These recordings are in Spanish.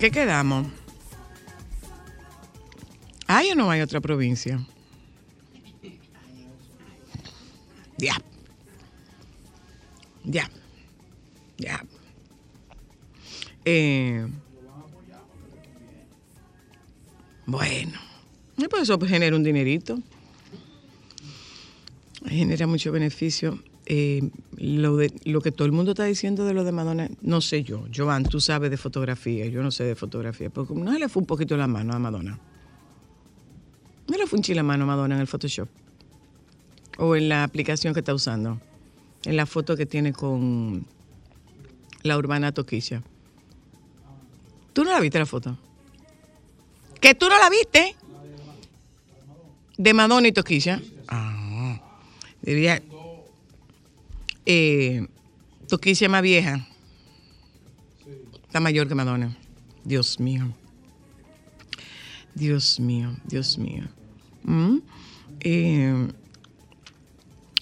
Qué quedamos? ¿Hay o no hay otra provincia? Ya. Ya. Ya. Eh, bueno, y pues eso genera un dinerito genera mucho beneficio. Eh, lo, de, lo que todo el mundo está diciendo de lo de Madonna, no sé yo. Joan, tú sabes de fotografía, yo no sé de fotografía, porque no se le fue un poquito la mano a Madonna. No le fue un chile la mano a Madonna en el Photoshop. O en la aplicación que está usando. En la foto que tiene con la urbana Toquilla. ¿Tú no la viste la foto? ¿Que tú no la viste? De Madonna y Toquilla. Ah. Diría. Eh, Toquilla es más vieja. Está mayor que Madonna. Dios mío. Dios mío, Dios mío. Mm. Eh,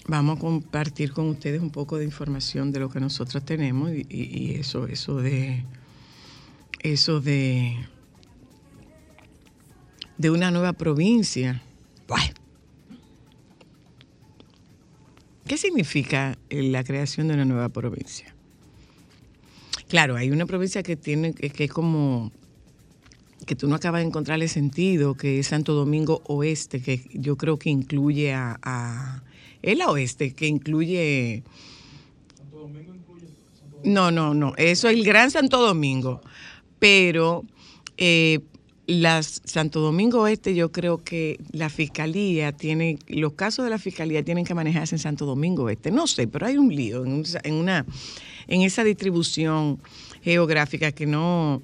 vamos a compartir con ustedes un poco de información de lo que nosotros tenemos y, y- y eso, eso de. Eso de. De una nueva provincia. Bueno. ¿Qué significa eh, la creación de una nueva provincia? Claro, hay una provincia que tiene que, es como que tú no acabas de encontrarle sentido, que es Santo Domingo Oeste, que yo creo que incluye a, a el oeste, que incluye no, no, no, eso es el Gran Santo Domingo, pero eh, las Santo Domingo Oeste yo creo que la fiscalía tiene, los casos de la fiscalía tienen que manejarse en Santo Domingo Oeste, no sé, pero hay un lío en, un- en una, en esa distribución geográfica que no...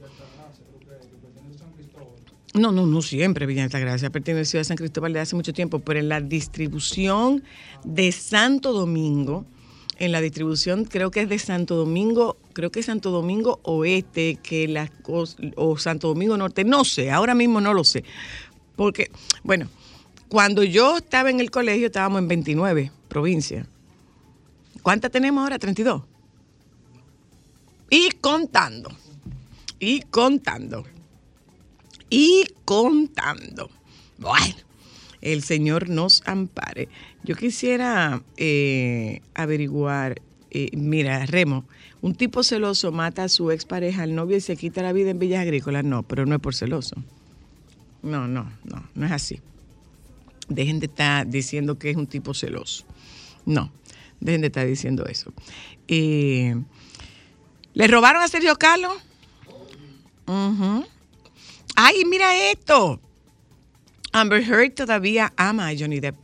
No, no, no siempre Villa Altagracia perteneció a San Cristóbal de hace mucho tiempo, pero en la distribución de Santo Domingo, en la distribución creo que es de Santo Domingo, creo que es Santo Domingo Oeste, que las cos- o Santo Domingo Norte, no sé, ahora mismo no lo sé. Porque, bueno, cuando yo estaba en el colegio estábamos en 29 provincias. ¿Cuántas tenemos ahora? 32. Y contando. Y contando y contando. Bueno, el Señor nos ampare. Yo quisiera eh, averiguar, eh, mira, Remo, un tipo celoso mata a su expareja, al novio y se quita la vida en Villas Agrícolas. No, pero no es por celoso. No, no, no, no es así. Dejen de estar diciendo que es un tipo celoso. No, dejen de estar diciendo eso. Eh, ¿Le robaron a Sergio Carlos? Ujú. ¡Ay, mira esto! Amber Heard todavía ama a Johnny Depp.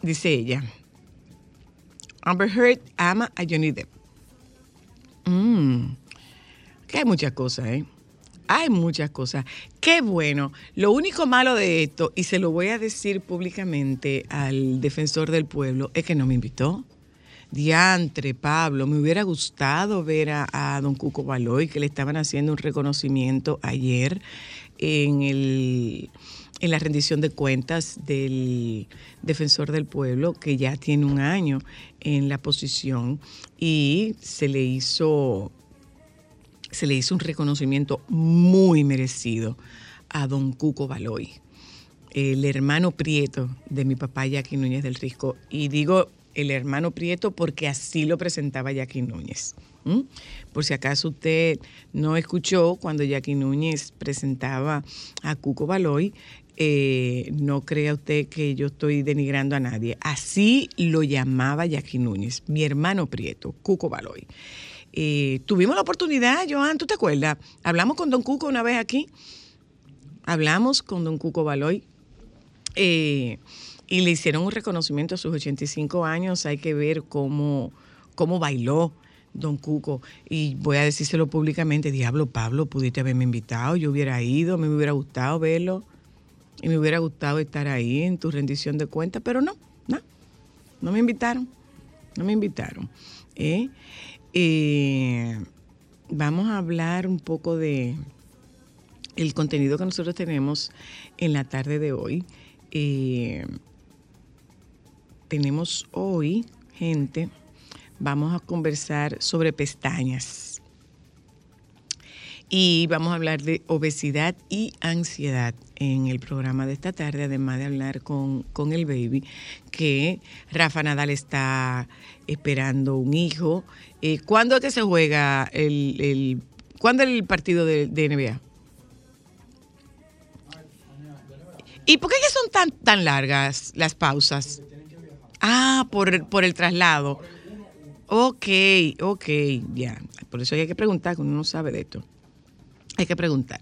Dice ella. Amber Heard ama a Johnny Depp. Mm. Que hay muchas cosas, ¿eh? Hay muchas cosas. Qué bueno. Lo único malo de esto, y se lo voy a decir públicamente al defensor del pueblo, es que no me invitó. Diantre, Pablo, me hubiera gustado ver a, a don Cuco Baloy, que le estaban haciendo un reconocimiento ayer en el, en la rendición de cuentas del defensor del pueblo, que ya tiene un año en la posición y se le hizo, se le hizo un reconocimiento muy merecido a don Cuco Baloy, el hermano Prieto de mi papá Jackie Núñez del Risco. Y digo el hermano Prieto porque así lo presentaba Jackie Núñez. Por si acaso usted no escuchó cuando Jackie Núñez presentaba a Cuco Baloy, eh, no crea usted que yo estoy denigrando a nadie. Así lo llamaba Jackie Núñez, mi hermano Prieto, Cuco Baloy. Eh, tuvimos la oportunidad, Joan, ¿tú te acuerdas? Hablamos con don Cuco una vez aquí. Hablamos con don Cuco Baloy eh, y le hicieron un reconocimiento a sus 85 años. Hay que ver cómo, cómo bailó don Cuco. Y voy a decírselo públicamente, diablo Pablo, pudiste haberme invitado, yo hubiera ido, me hubiera gustado verlo y me hubiera gustado estar ahí en tu rendición de cuentas, pero no, no, no me invitaron, no me invitaron. ¿eh? Eh, vamos a hablar un poco de el contenido que nosotros tenemos en la tarde de hoy. Eh, tenemos hoy, gente, vamos a conversar sobre pestañas. Y vamos a hablar de obesidad y ansiedad en el programa de esta tarde, además de hablar con, con el baby, que Rafa Nadal está esperando un hijo. Eh, ¿Cuándo es que se juega el, el, ¿cuándo el partido de, NBA? ¿Y por qué son tan, tan largas las pausas? Ah, por, por el traslado. Ok, ok, ya. Por eso hay que preguntar, que uno no sabe de esto. Hay que preguntar.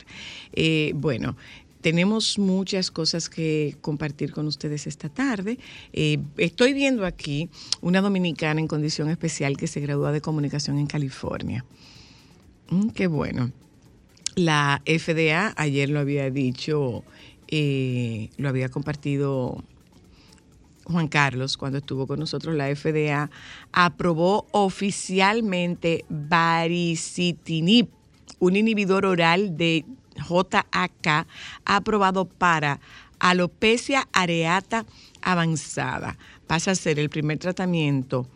Eh, bueno, tenemos muchas cosas que compartir con ustedes esta tarde. Eh, estoy viendo aquí una dominicana en condición especial que se gradúa de comunicación en California. Mm, qué bueno. La FDA, ayer lo había dicho, eh, lo había compartido Juan Carlos cuando estuvo con nosotros, la FDA aprobó oficialmente baricitinib, un inhibidor oral de JAK aprobado para alopecia areata avanzada. Pasa a ser el primer tratamiento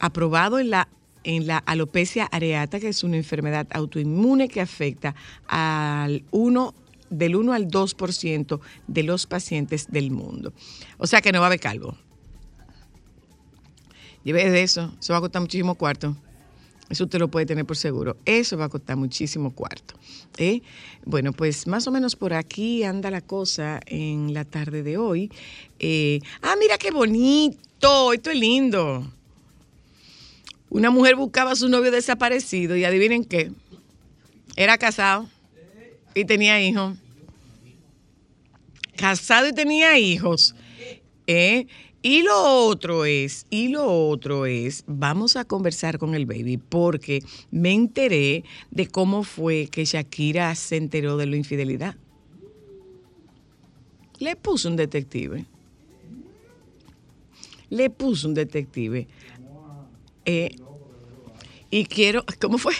aprobado en la, en la alopecia areata, que es una enfermedad autoinmune que afecta al 1, del 1 al 2% de los pacientes del mundo. O sea que no va a haber calvo. Lleve de eso, eso va a costar muchísimo cuarto. Eso usted lo puede tener por seguro. Eso va a costar muchísimo cuarto. ¿eh? Bueno, pues más o menos por aquí anda la cosa en la tarde de hoy. Eh, ah, mira qué bonito. Esto es lindo. Una mujer buscaba a su novio desaparecido y adivinen qué. Era casado y tenía hijos. Casado y tenía hijos. ¿eh? Y lo otro es, y lo otro es, vamos a conversar con el baby porque me enteré de cómo fue que Shakira se enteró de la infidelidad. Le puso un detective. Le puso un detective. Eh, y quiero, ¿cómo fue?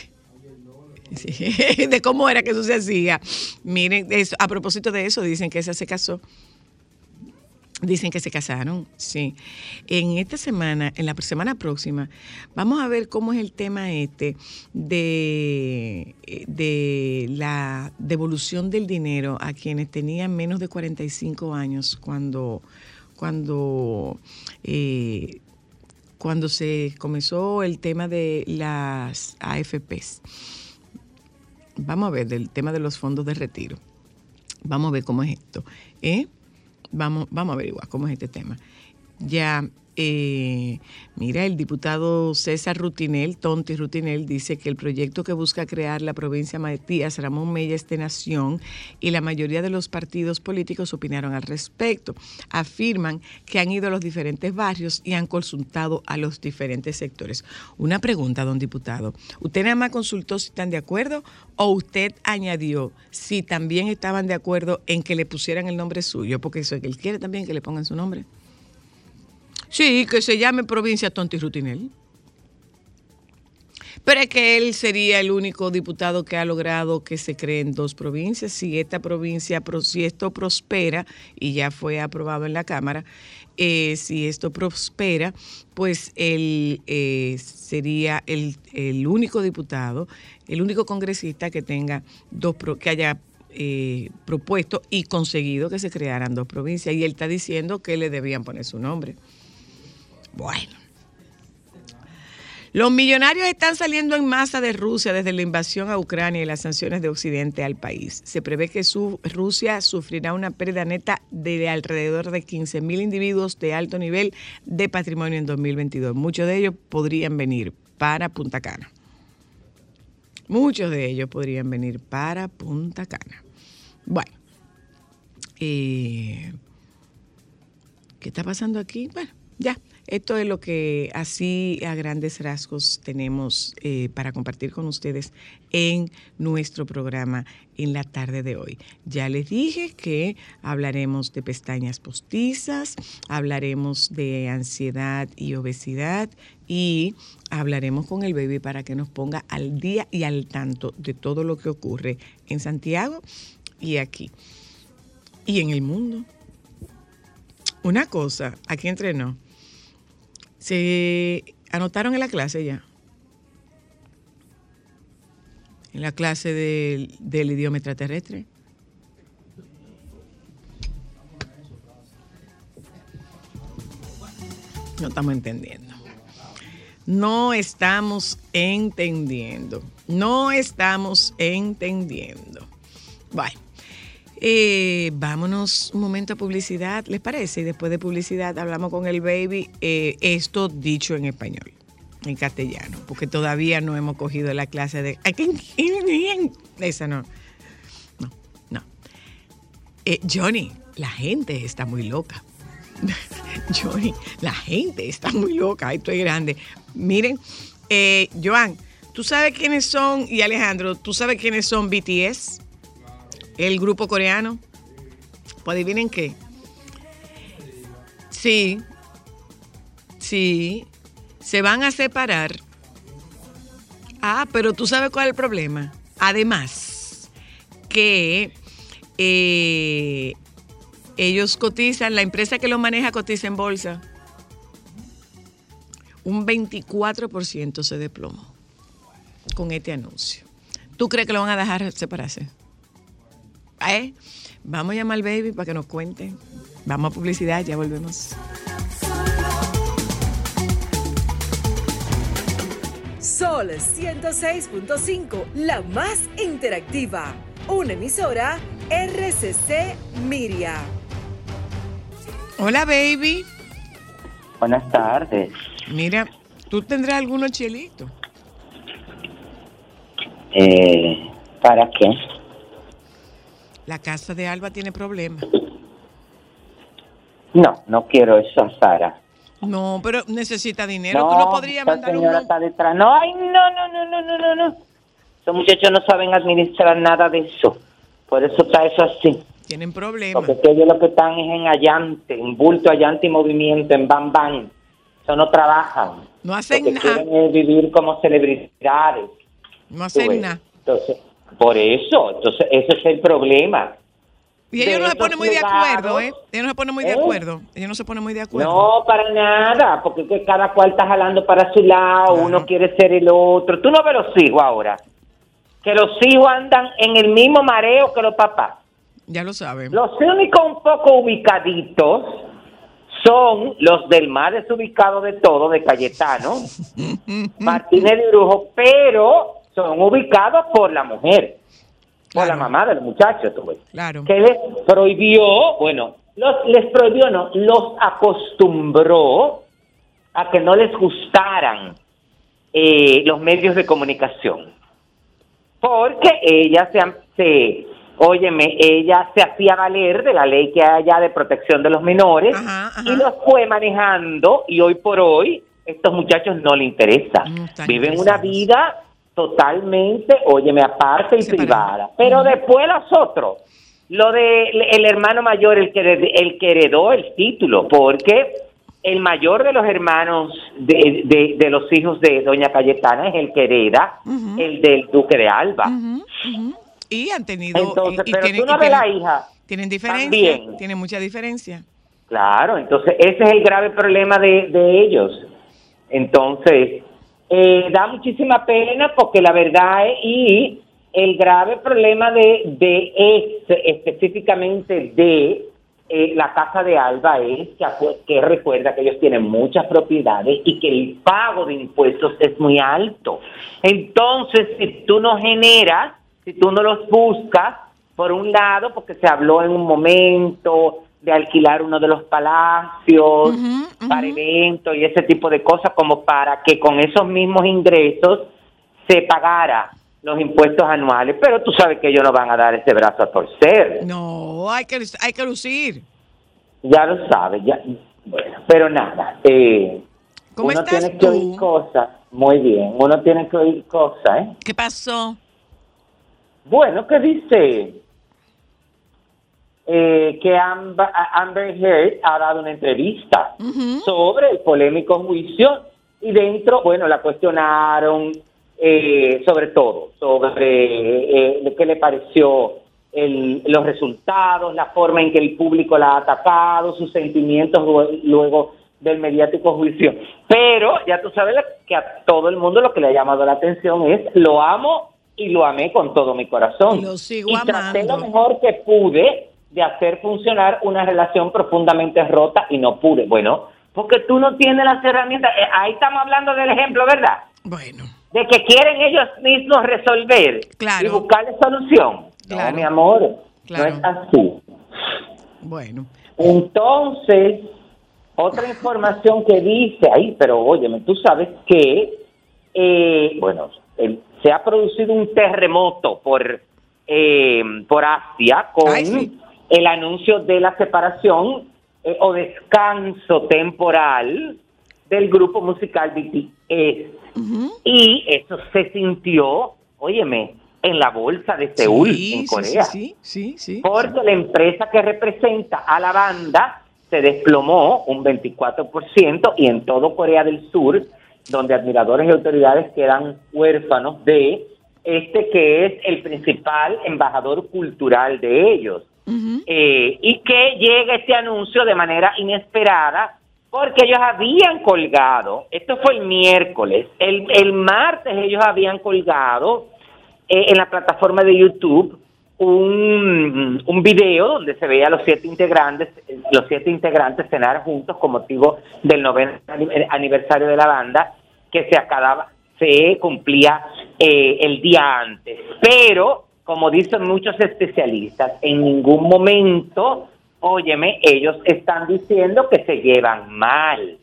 De cómo era que eso se hacía. Miren, a propósito de eso, dicen que esa se casó. Dicen que se casaron, sí. En esta semana, en la semana próxima, vamos a ver cómo es el tema este de, de la devolución del dinero a quienes tenían menos de 45 años cuando, cuando, eh, cuando se comenzó el tema de las AFPs. Vamos a ver del tema de los fondos de retiro. Vamos a ver cómo es esto. ¿eh? Vamos, vamos a averiguar cómo es este tema. Ya, eh, mira, el diputado César Rutinel, Tonti Rutinel, dice que el proyecto que busca crear la provincia Matías Ramón Mella es de nación y la mayoría de los partidos políticos opinaron al respecto. Afirman que han ido a los diferentes barrios y han consultado a los diferentes sectores. Una pregunta, don diputado. ¿Usted nada más consultó si están de acuerdo o usted añadió si también estaban de acuerdo en que le pusieran el nombre suyo? Porque eso es que él quiere también que le pongan su nombre. Sí, que se llame provincia Tonti Rutinel. Pero es que él sería el único diputado que ha logrado que se creen dos provincias. Si esta provincia, pro- si esto prospera, y ya fue aprobado en la Cámara, eh, si esto prospera, pues él eh, sería el, único diputado, el único congresista que tenga dos, que haya eh, propuesto y conseguido que se crearan dos provincias. Y él está diciendo que le debían poner su nombre. Bueno. Los millonarios están saliendo en masa de Rusia desde la invasión a Ucrania y las sanciones de Occidente al país. Se prevé que Rusia sufrirá una pérdida neta de alrededor de 15 mil individuos de alto nivel de patrimonio en 2022. Muchos de ellos podrían venir para Punta Cana. Muchos de ellos podrían venir para Punta Cana. Bueno, eh, ¿qué está pasando aquí? Bueno, ya, esto es lo que así a grandes rasgos tenemos eh, para compartir con ustedes en nuestro programa en la tarde de hoy. Ya les dije que hablaremos de pestañas postizas, hablaremos de ansiedad y obesidad y hablaremos con el baby para que nos ponga al día y al tanto de todo lo que ocurre en Santiago y aquí y en el mundo. Una cosa, aquí entrenó. Se anotaron en la clase ya. En la clase del, idioma extraterrestre. No estamos entendiendo. No estamos entendiendo. No estamos entendiendo. Bueno, eh, vámonos un momento a publicidad, ¿les parece? Y después de publicidad hablamos con el baby. eh, esto dicho en español, en castellano, porque todavía no hemos cogido la clase de... Esa no. No, no. Eh, Johnny, la gente está muy loca. Johnny, la gente está muy loca. Ay, estoy grande. Miren, eh, Joan, ¿tú sabes quiénes son? Y Alejandro, ¿tú sabes quiénes son BTS? El grupo coreano. Pues adivinen qué. Sí. Sí. Se van a separar. Ah, pero tú sabes cuál es el problema. Además, que eh, ellos cotizan, la empresa que los maneja cotiza en bolsa. Un 24% se desplomó con este anuncio. ¿Tú crees que lo van a dejar separarse? ¿Eh? Vamos a llamar al baby para que nos cuente. Vamos a publicidad, ya volvemos. Sol 106.5, la más interactiva. Una emisora RCC Miria. Hola, baby. Buenas tardes. Mira, ¿tú tendrás algunos chelitos? Eh, ¿Para qué? La casa de Alba tiene problemas. No, no quiero eso, Sara. No, pero necesita dinero. Tú no podrías mandar un... señora está detrás. No, ay, no, no, no, no, no, no, no. Esos muchachos no saben administrar nada de eso. Por eso está eso así. Tienen problemas. Porque ellos lo que están es en allante, en bulto, allante y movimiento, en bam, bam. Eso no trabajan. No hacen nada. quieren vivir como celebridades. No hacen nada. Entonces, por eso, entonces ese es el problema. Y ellos no se ponen muy de acuerdo, ¿eh? Ellos no se ponen muy de ¿eh? acuerdo. Ellos no se ponen muy de acuerdo. No, para nada, porque es que cada cual está jalando para su lado, Claro. uno quiere ser el otro. Tú no ves los hijos ahora, que los hijos andan en el mismo mareo que los papás. Ya lo saben. Los únicos un poco ubicaditos son los del más desubicado de todo, de Cayetano, Martínez de Brujo, pero son ubicados por la mujer, por la mamá del muchacho, tú ves Claro. que les prohibió, bueno, los, les prohibió, no, los acostumbró a que no les gustaran eh, los medios de comunicación. Porque ella se, se, óyeme, ella se hacía valer de la ley que hay allá de protección de los menores Ajá, ajá. y los fue manejando y hoy por hoy estos muchachos no le interesa. No están Viven una vida totalmente, óyeme, aparte y privada. Pero después los otros, lo de el hermano mayor, el que, el que heredó el título, porque el mayor de los hermanos de, de- de los hijos de doña Cayetana es el que hereda, el del duque de Alba. Y han tenido. Entonces, y- y pero tienen- tú no ves la hija. Tienen diferencia. También. Tienen mucha diferencia. Claro, entonces ese es el grave problema de, de ellos. Entonces, eh, da muchísima pena porque la verdad es, y el grave problema de, de este, específicamente de eh, la casa de Alba es que, que recuerda que ellos tienen muchas propiedades y que el pago de impuestos es muy alto. Entonces, si tú no generas, si tú no los buscas, por un lado, porque se habló en un momento de alquilar uno de los palacios para eventos y ese tipo de cosas, como para que con esos mismos ingresos se pagara los impuestos anuales, pero tú sabes que ellos no van a dar ese brazo a torcer. No, hay que, hay que lucir. Ya lo sabes, ya. Bueno, pero nada, eh, ¿Cómo uno estás tiene que oír cosas, muy bien, uno tiene que oír cosas, ¿eh? ¿Qué pasó? Bueno, ¿qué dice? Eh, que Amber, Amber Heard ha dado una entrevista sobre el polémico juicio y dentro, bueno, la cuestionaron eh, sobre todo, sobre eh, qué le pareció el- los resultados, la forma en que el público la ha atacado, sus sentimientos lue- luego del mediático juicio. Pero ya tú sabes que a todo el mundo lo que le ha llamado la atención es lo amo y lo amé con todo mi corazón. Lo sigo y traté amando. lo mejor que pude de hacer funcionar una relación profundamente rota y no pude. Bueno, porque tú no tienes las herramientas. Eh, Ahí estamos hablando del ejemplo, ¿verdad? Bueno, De que quieren ellos mismos resolver Claro. y buscarle solución. Claro. No, mi amor, Claro. no es así. bueno. Entonces, otra información que dice ahí, pero óyeme, tú sabes que, eh, bueno, el- se ha producido un terremoto por, eh, por Asia con Ay, sí. El anuncio de la separación eh, o descanso temporal del grupo musical BTS. Ujú. Y eso se sintió, óyeme, en la bolsa de Seúl, Sí, en Corea Sí, sí, sí. sí. porque la empresa que representa a la banda se desplomó un 24% y en todo Corea del Sur, donde admiradores y autoridades quedan huérfanos de este que es el principal embajador cultural de ellos. Eh, y que llega este anuncio de manera inesperada porque ellos habían colgado, esto fue el miércoles, el, el martes ellos habían colgado eh, en la plataforma de YouTube un, un video donde se veía a los siete integrantes, los siete integrantes cenar juntos con motivo del noveno ani- aniversario de la banda que se acababa, se cumplía eh, el día antes. Pero, como dicen muchos especialistas, en ningún momento, óyeme, ellos están diciendo que se llevan mal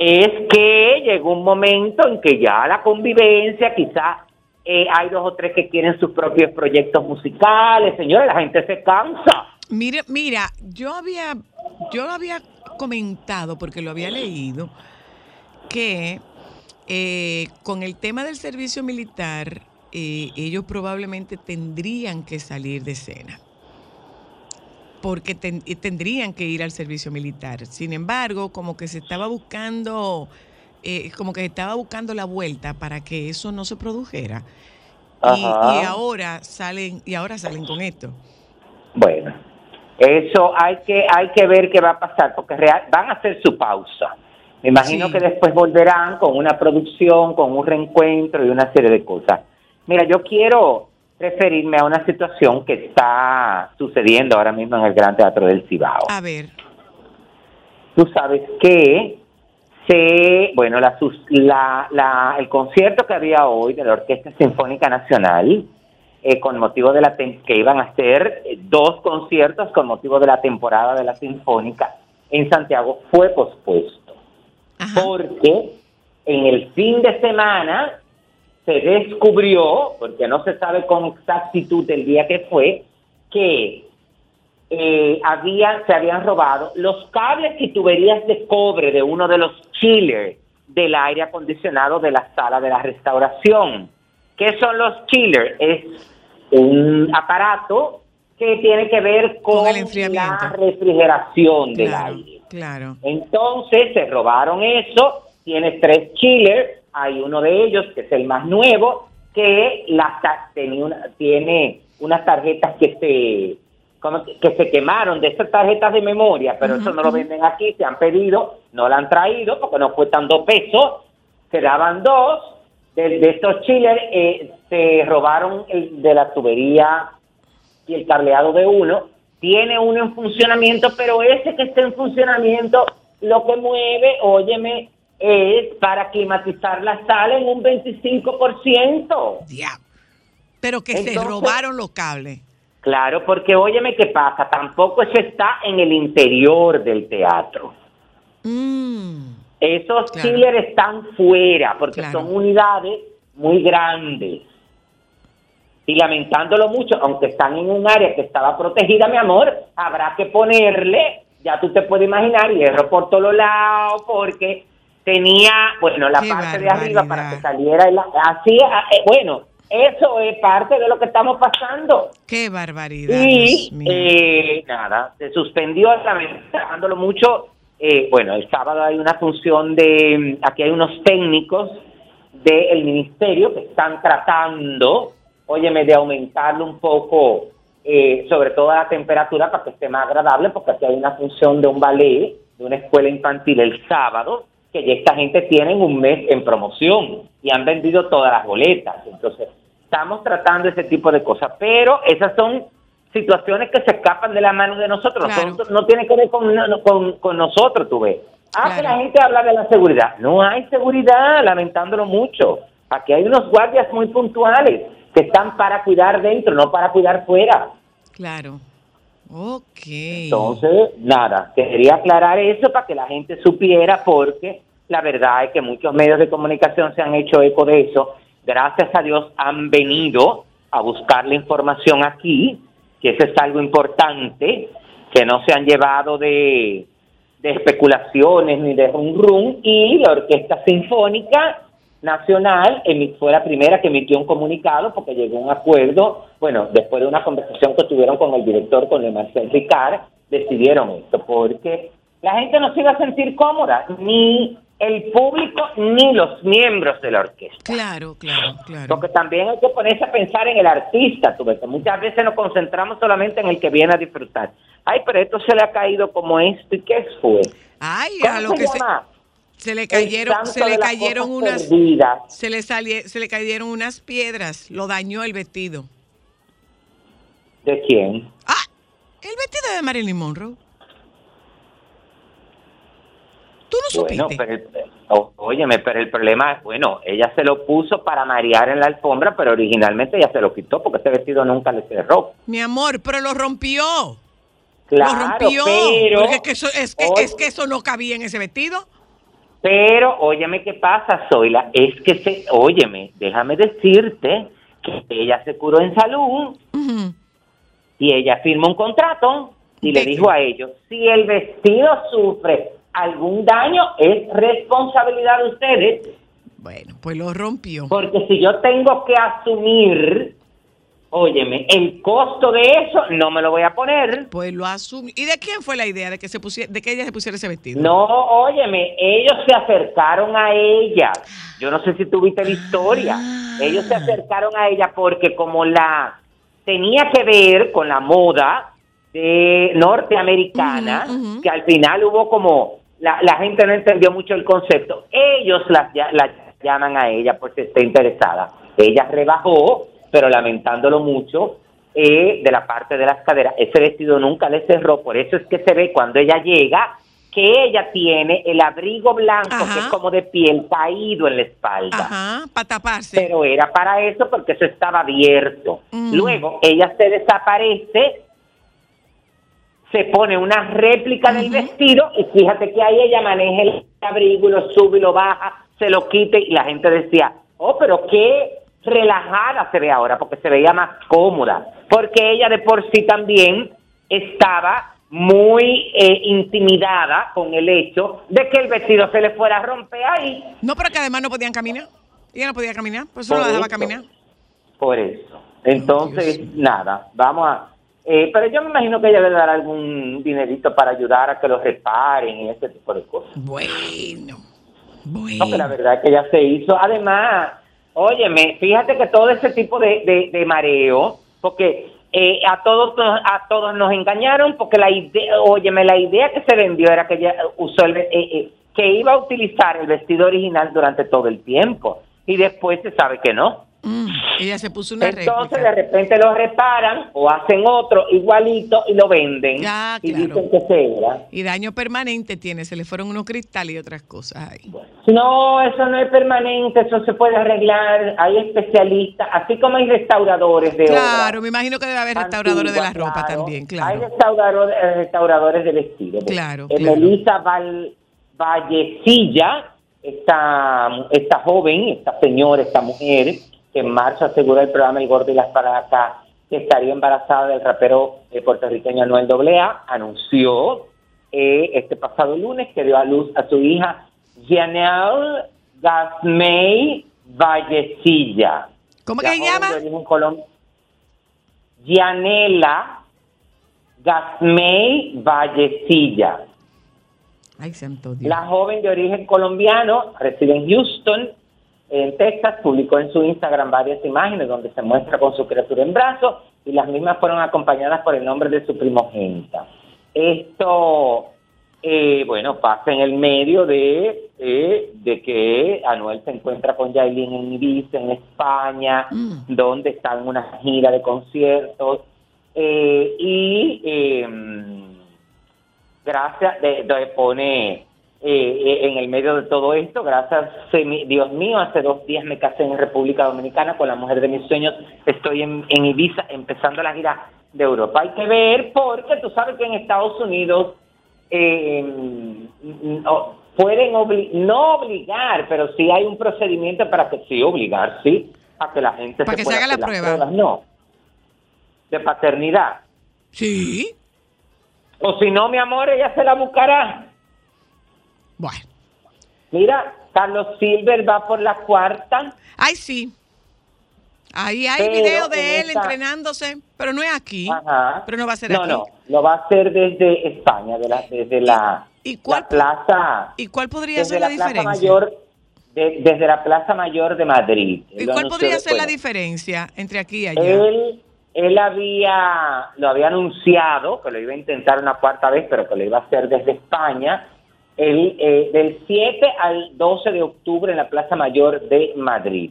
es que llegó un momento en que ya la convivencia, quizás eh, hay dos o tres que quieren sus propios proyectos musicales, señores, la gente se cansa. Mira, mira, yo había, yo había comentado porque lo había leído que eh, con el tema del servicio militar eh, ellos probablemente tendrían que salir de escena porque ten- tendrían que ir al servicio militar. Sin embargo, como que se estaba buscando, eh, como que se estaba buscando la vuelta para que eso no se produjera. Y, ahora salen, y ahora salen con esto. Bueno, eso hay que hay que ver qué va a pasar, porque real- van a hacer su pausa. Me imagino Sí. que después volverán con una producción, con un reencuentro y una serie de cosas. Mira, yo quiero referirme a una situación que está sucediendo ahora mismo en el Gran Teatro del Cibao. A ver, tú sabes que se, bueno, la, sus- la, la- el concierto que había hoy de la Orquesta Sinfónica Nacional, eh, con motivo de la, que iban a hacer eh, dos conciertos con motivo de la temporada de la Sinfónica en Santiago, fue pospuesto. ajá. Porque en el fin de semana se descubrió, porque no se sabe con exactitud el día que fue, que eh, había, se habían robado los cables y tuberías de cobre de uno de los chillers del aire acondicionado de la sala de la restauración. ¿Qué son los chillers? Es un aparato que tiene que ver con, Con el la refrigeración del aire. Claro. Entonces se robaron eso, tiene tres chillers, hay uno de ellos que es el más nuevo, que tenía una- tiene unas tarjetas que se como que, que se quemaron de esas tarjetas de memoria, pero eso no lo venden aquí, se han pedido, no la han traído porque no cuestan dos pesos, se daban dos, de, de estos chillers eh, se robaron el de la tubería y el cableado de uno, tiene uno en funcionamiento, pero ese que está en funcionamiento, lo que mueve, óyeme, es para climatizar la sala en un 25%. Diablo. Pero que se robaron los cables. Claro, porque óyeme qué pasa, tampoco eso está en el interior del teatro. Mm, Esos Claro. chillers están fuera porque Claro. son unidades muy grandes. Y lamentándolo mucho, aunque están en un área que estaba protegida, mi amor, habrá que ponerle, ya tú te puedes imaginar, hierro por todos lados, porque tenía, bueno, la Qué parte de arriba para que saliera, el- así, eh, bueno, eso es parte de lo que estamos pasando. qué barbaridad. Y eh, nada, se suspendió, lamentándolo mucho. Eh, bueno, el sábado hay una función de, aquí hay unos técnicos del ministerio que están tratando, óyeme, de aumentarle un poco, eh, sobre todo la temperatura para que esté más agradable, porque aquí hay una función de un ballet, de una escuela infantil el sábado, que ya esta gente tiene un mes en promoción y han vendido todas las boletas. Entonces, estamos tratando ese tipo de cosas, pero esas son situaciones que se escapan de la mano de nosotros, Claro. Nosotros- no tiene que ver con, con, con nosotros, tú ves. Ah, que la gente habla de la seguridad. No hay seguridad, lamentándolo mucho. Aquí hay unos guardias muy puntuales que están para cuidar dentro, no para cuidar fuera. Claro. Ok. Entonces, nada, quería aclarar eso para que la gente supiera porque la verdad es que muchos medios de comunicación se han hecho eco de eso. Gracias a Dios han venido a buscar la información aquí, que eso es algo importante, que no se han llevado de, de especulaciones ni de un rum y la Orquesta Sinfónica Nacional fue la primera que emitió un comunicado porque llegó a un acuerdo, bueno, después de una conversación que tuvieron con el director, con el Marcel Ricard, decidieron esto, porque la gente no se iba a sentir cómoda, ni el público ni los miembros de la orquesta. Claro, claro, claro. Porque también hay que ponerse a pensar en el artista, tú ves, muchas veces nos concentramos solamente en el que viene a disfrutar. Ay, pero esto se le ha caído como esto, ¿y qué fue? Ay, ¿Cómo a lo se que llama? se le El cayeron, se le cayeron unas, perdidas. se le salie- se le cayeron unas piedras, lo dañó el vestido. ¿De quién? Ah, el vestido de Marilyn Monroe. ¿Tú no Bueno, supiste? pero el, o- óyeme, pero el problema es, bueno, ella se lo puso para marear en la alfombra, pero originalmente ella se lo quitó porque ese vestido nunca le cerró. Mi amor, pero lo rompió. Claro, lo rompió. pero... Porque es que, eso, es, que, es que eso no cabía en ese vestido. Pero, óyeme, ¿qué pasa, Zoila? Es que, se, óyeme, déjame decirte que ella se curó en salud y ella firmó un contrato y le dijo a ellos, si el vestido sufre algún daño, es responsabilidad de ustedes, Bueno, pues lo rompió. porque si yo tengo que asumir, óyeme, el costo de eso, no me lo voy a poner. Pues lo asumió. ¿Y de quién fue la idea de que se pusiera, de que ella se pusiera ese vestido? No, óyeme, ellos se acercaron a ella. Yo no sé si tuviste la historia. Ah. Ellos se acercaron a ella porque como la tenía que ver con la moda de norteamericana, que al final hubo como la, la gente no entendió mucho el concepto. Ellos la, la llaman a ella por si está interesada. Ella rebajó, pero lamentándolo mucho, eh, de la parte de las caderas. Ese vestido nunca le cerró, por eso es que se ve cuando ella llega que ella tiene el abrigo blanco Ajá. que es como de piel caído en la espalda. Ajá, para taparse. Pero era para eso porque eso estaba abierto. Mm. Luego ella se desaparece, se pone una réplica del vestido y fíjate que ahí ella maneja el abrigo y lo sube y lo baja, se lo quite y la gente decía, oh, pero qué relajada se ve ahora porque se veía más cómoda, porque ella de por sí también estaba muy eh, intimidada con el hecho de que el vestido se le fuera a romper ahí. No, pero que además no podían caminar. Ella no podía caminar, por eso no Por la dejaba eso. caminar. Por eso. Entonces, nada, vamos a... Eh, pero yo me imagino que ella debe dar algún dinerito para ayudar a que los reparen y ese tipo de cosas. Bueno, bueno. No, que la verdad es que ella se hizo. Además, óyeme, fíjate que todo ese tipo de, de, mareo, porque eh, a todos a todos nos engañaron, porque la idea, óyeme, la idea que se vendió era que ella usó el, eh, eh, que iba a utilizar el vestido original durante todo el tiempo y después se sabe que no. Mm, ella se puso una Entonces de repente lo reparan o hacen otro igualito y lo venden Ya, y claro. dicen que se era. Y daño permanente tiene, se le fueron unos cristales y otras cosas ahí. No, eso no es permanente, eso se puede arreglar. Hay especialistas, así como hay restauradores de Claro, obra me imagino que debe haber restauradores de la ropa claro. también, Hay claro. restauradores, eh, restauradores de vestido. Claro, Eh, claro. Melissa Val, Vallecilla, esta, esta joven, esta señora, esta mujer, que en marzo aseguró el programa El Gordo y las Paracas que estaría embarazada del rapero eh, puertorriqueño Anuel AA, anunció eh, este pasado lunes que dio a luz a su hija Janelle Gasmey Vallecilla. ¿Cómo que se llama? Yanela Gasmey Vallecilla. Ay. La joven de origen colombiano reside en Houston, en Texas, publicó en su Instagram varias imágenes donde se muestra con su criatura en brazos y las mismas fueron acompañadas por el nombre de su primogénita. Esto, eh, bueno, pasa en el medio de, eh, de que Anuel se encuentra con Yailin en Ibiza, en España, Mm. donde está en una gira de conciertos eh, y... eh, gracias, de, de- pone eh, en el medio de todo esto, gracias, se Dios mío, hace dos días me casé en República Dominicana con la mujer de mis sueños, estoy en, en Ibiza empezando la gira de Europa. Hay que ver porque tú sabes que en Estados Unidos eh, no, pueden obli- no obligar, pero sí hay un procedimiento para que sí obligar, sí, a que la gente Para que se haga la las prueba. pruebas, no, de paternidad. Sí. O si no, mi amor, ella se la buscará. Bueno. Mira, Carlos Silver va por la cuarta. Ay, sí. Ahí hay Pero video de él entrenándose, pero no es aquí. Ajá. Pero no va a ser no, aquí. No, lo va a hacer desde España, de la, desde la, ¿Y cuál- la plaza. ¿Y cuál podría ser la, diferencia? Mayor, de- desde la Plaza Mayor de Madrid. ¿Y cuál podría ser la diferencia entre aquí y allá? Él, él había, lo había anunciado que lo iba a intentar una cuarta vez, pero que lo iba a hacer desde España, el, eh, del 7 al 12 de octubre en la Plaza Mayor de Madrid.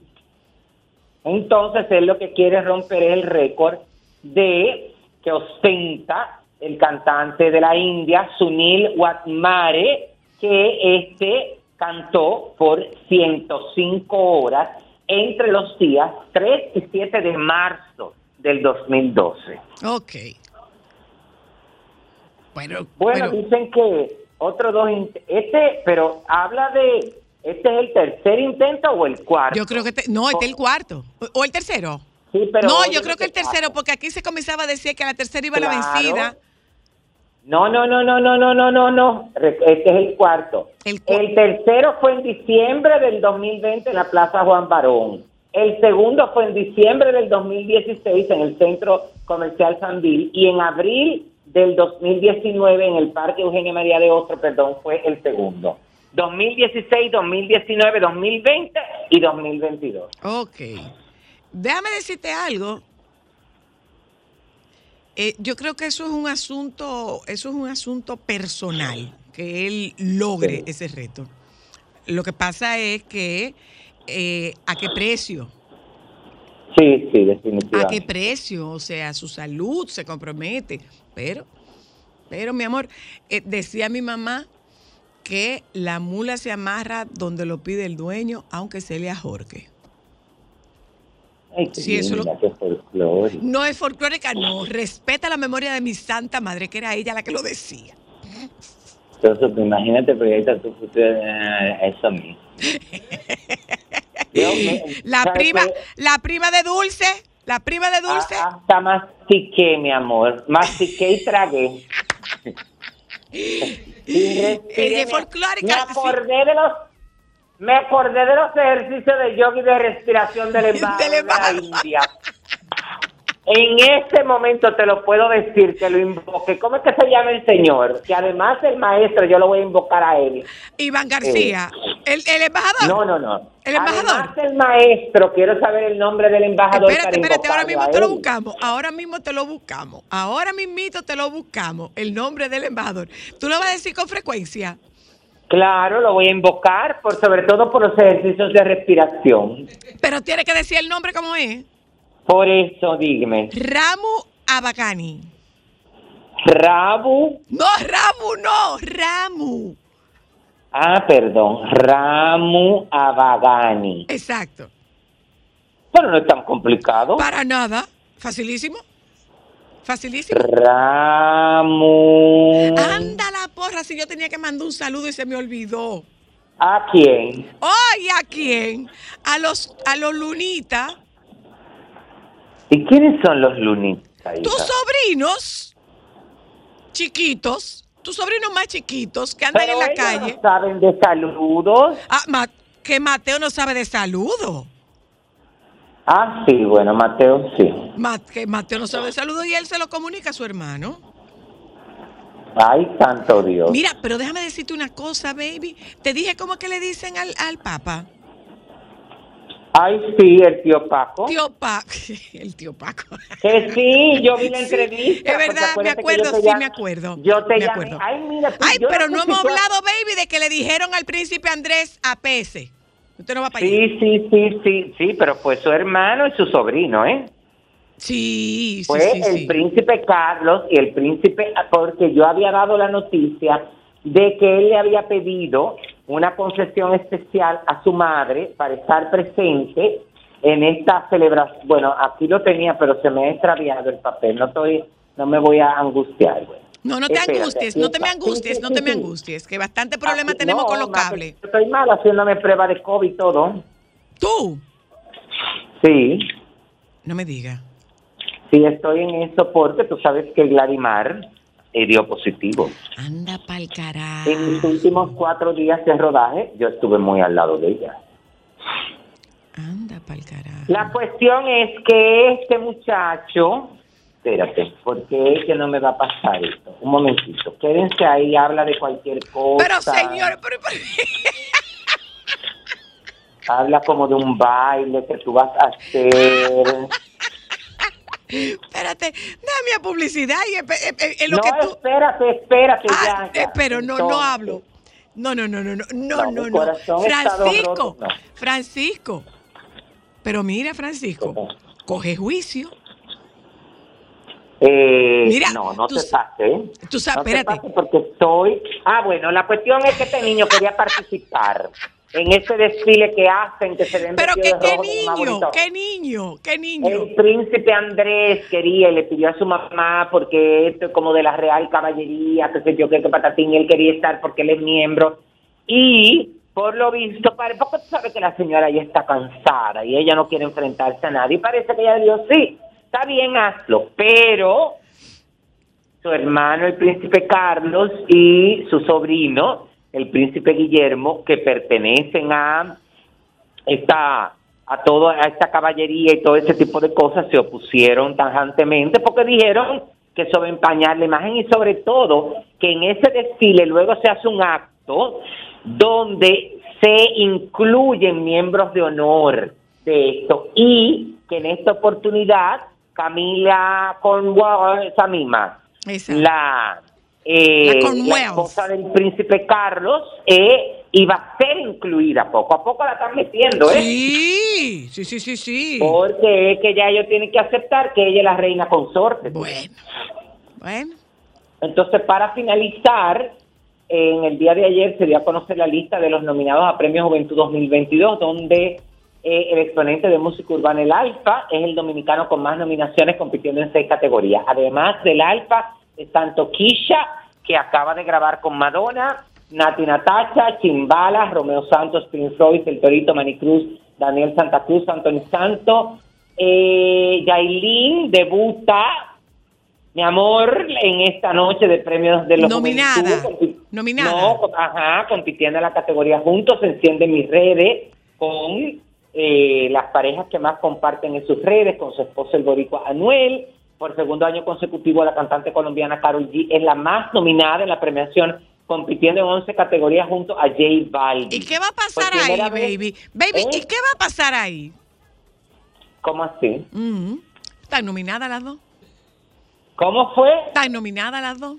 Entonces, él lo que quiere es romper el récord de que ostenta el cantante de la India, Sunil Watmare, que este cantó por 105 horas entre los días 3 y 7 de marzo del 2012. Ok. Bueno, Bueno, pero- dicen que otros dos, este, pero habla de, ¿este es el tercer intento o el cuarto? yo creo que te- no, este es el cuarto. O, el tercero. Sí, pero no, yo creo que el tercero, porque aquí se comenzaba a decir que la tercera iba a la Claro. vencida. No, no, no, no, no, no, no, no, no. Este es el cuarto. El cu- El tercero fue en diciembre del 2020 en la Plaza Juan Barón. El segundo fue en diciembre del 2016 en el Centro Comercial Sanvil y en abril del 2019 en el Parque Eugenia María de Ostro, perdón, fue el segundo. 2016, 2019, 2020 y 2022. Ok. Déjame decirte algo. Eh, yo creo que eso es un asunto, eso es un asunto personal, que él logre Sí. ese reto. Lo que pasa es que eh, a qué precio, Sí, sí, a qué definitivamente. precio, o sea, su salud se compromete. Pero, pero mi amor, eh, decía mi mamá que la mula se amarra donde lo pide el dueño, aunque se le ajorque. Ay, Sí, eso lo-. No es folclórica, no. Respeta la memoria de mi santa madre, que era ella la que lo decía. Entonces, imagínate, proyecta tu futuro eh, eso mismo. La ¿sabes prima, la prima de Dulce, la prima de Dulce. A- Hasta mastiqué, mi amor. Mastiqué y tragué. Y respiré. Me- acordé de los... Me acordé de los ejercicios de yoga y de respiración del embarazo de la. India. En este momento te lo puedo decir, que lo invoque. ¿Cómo es que se llama el señor? Que además del maestro, yo lo voy a invocar a él. Iván García, el, el embajador. No, no, no. ¿El embajador? Además del maestro, quiero saber el nombre del embajador. Espérate, espérate, ahora mismo te lo buscamos. Ahora mismo te lo buscamos. Ahora mismito te lo buscamos. El nombre del embajador. ¿Tú lo vas a decir con frecuencia? Claro, lo voy a invocar, por sobre todo por los ejercicios de respiración. Pero tiene que decir el nombre como es. Por eso, dígame. Ramu Abagani. Rabu. No, Ramu, no, Ramu. Ah, perdón. Ramu Abagani. Exacto. Bueno, no es tan complicado. Para nada. Facilísimo. Facilísimo. Ramu. Anda la porra, si yo tenía que mandar un saludo y se me olvidó. ¿A quién? Oye, ¿a quién? A los, a los lunitas, ¿Y quiénes son los lunitas? tus sobrinos chiquitos, tus sobrinos más chiquitos que andan Pero en la ellos calle. no saben de saludos. Ah, Ma- que Mateo no sabe de saludo. Ah, sí, bueno, Mateo sí. Ma- que Mateo no sabe de saludo y él se lo comunica a su hermano. Ay, santo Dios. Mira, pero déjame decirte una cosa, baby. Te dije cómo que le dicen al, al Papa. Ay, sí, el tío Paco. Tío Paco. El tío Paco. Que sí, yo vi la Sí, entrevista. es verdad, me acuerdo, sí, me acuerdo. Yo te me llamé. acuerdo. Ay, mira, pues Ay, pero no hemos hablado, baby, de que le dijeron al príncipe Andrés a Pese. Usted no va para allá. Sí, sí, sí, sí, sí, pero fue su hermano y su sobrino, ¿eh? Sí, sí, Fue sí, el sí. príncipe Carlos y el príncipe, porque yo había dado la noticia de que él le había pedido una concesión especial a su madre para estar presente en esta celebración. Bueno, aquí lo tenía, pero se me ha extraviado el papel. No estoy, no me voy a angustiar. güey. No, no te Espérate, angusties, no te me angusties, sí, no sí, te me angusties, que bastante problema Aquí- tenemos no, con los cables. Estoy mal haciéndome prueba de COVID todo. Tú, Sí, no me digas. sí estoy en eso porque tú sabes que Gladimar eh, dio positivo. Anda pa'l carajo. En mis últimos cuatro días de rodaje, yo estuve muy al lado de ella. Anda pa'l carajo. La cuestión es que este muchacho, espérate, porque es que no me va a pasar esto. Un momentito, quédense ahí, habla de cualquier cosa. Pero señor, pero, pero- Habla como de un baile que tú vas a hacer. Espérate, dame a publicidad y eh, eh, en lo no, que tú... espérate, espérate Ah, ya, ya. eh, pero no, no hablo. No, no, no, no, no, no, No, no, Francisco, no. Francisco. Pero mira, Francisco, ¿Cómo? coge juicio. Eh, Mira, no, no tú te. ¿eh? tú sabes, no te espérate. porque estoy... Ah, bueno, la cuestión es que este niño quería participar en ese desfile que hacen, que se ven Pero que de qué niño, qué niño, qué niño. El príncipe Andrés quería y le pidió a su mamá porque esto es como de la Real Caballería, que sé yo, que patatín, él quería estar porque él es miembro. Y por lo visto, pare- porque tú sabes que la señora ya está cansada y ella no quiere enfrentarse a nadie. Y parece que ella dijo, sí, está bien, hazlo, pero su hermano, el príncipe Carlos, y su sobrino, el príncipe Guillermo, que pertenecen a esta a todo a esta caballería y todo ese tipo de cosas se opusieron tajantemente porque dijeron que eso va a empañar la imagen y sobre todo que en ese desfile luego se hace un acto donde se incluyen miembros de honor de esto y que en esta oportunidad Camila Cornwell, esa misma, Esa. la, eh, La esposa del príncipe Carlos eh, iba a ser incluida poco a poco la están metiendo eh Sí, sí, sí, sí, sí. porque es que ya ellos tienen que aceptar que ella es la reina consorte Bueno, bueno. entonces para finalizar en el día de ayer se dio a conocer la lista de los nominados a Premio Juventud 2022 donde eh, el exponente de música urbana El Alfa es el dominicano con más nominaciones compitiendo en seis categorías. Además del Alfa están Toquisha, que acaba de grabar con Madonna, Nati Natacha, Chimbala, Romeo Santos, Prince Royce, El Torito, Manicruz, Daniel Santa Cruz, Anthony Santo, eh, Yailin debuta, mi amor, en esta noche de premios de los Nominada, Juventud, nominada. No, ajá, compitiendo en la categoría Juntos se enciende mis redes con eh, las parejas que más comparten en sus redes con su esposo el boricua Anuel. Por segundo año consecutivo, la cantante colombiana Carol G es la más nominada en la premiación, compitiendo en 11 categorías junto a J Balvin. ¿Y qué va a pasar ahí, vez- baby? Baby, ¿y qué va a pasar ahí? ¿Cómo así? Ujú. ¿Están nominadas las dos? ¿Cómo fue? ¿Están nominadas las dos?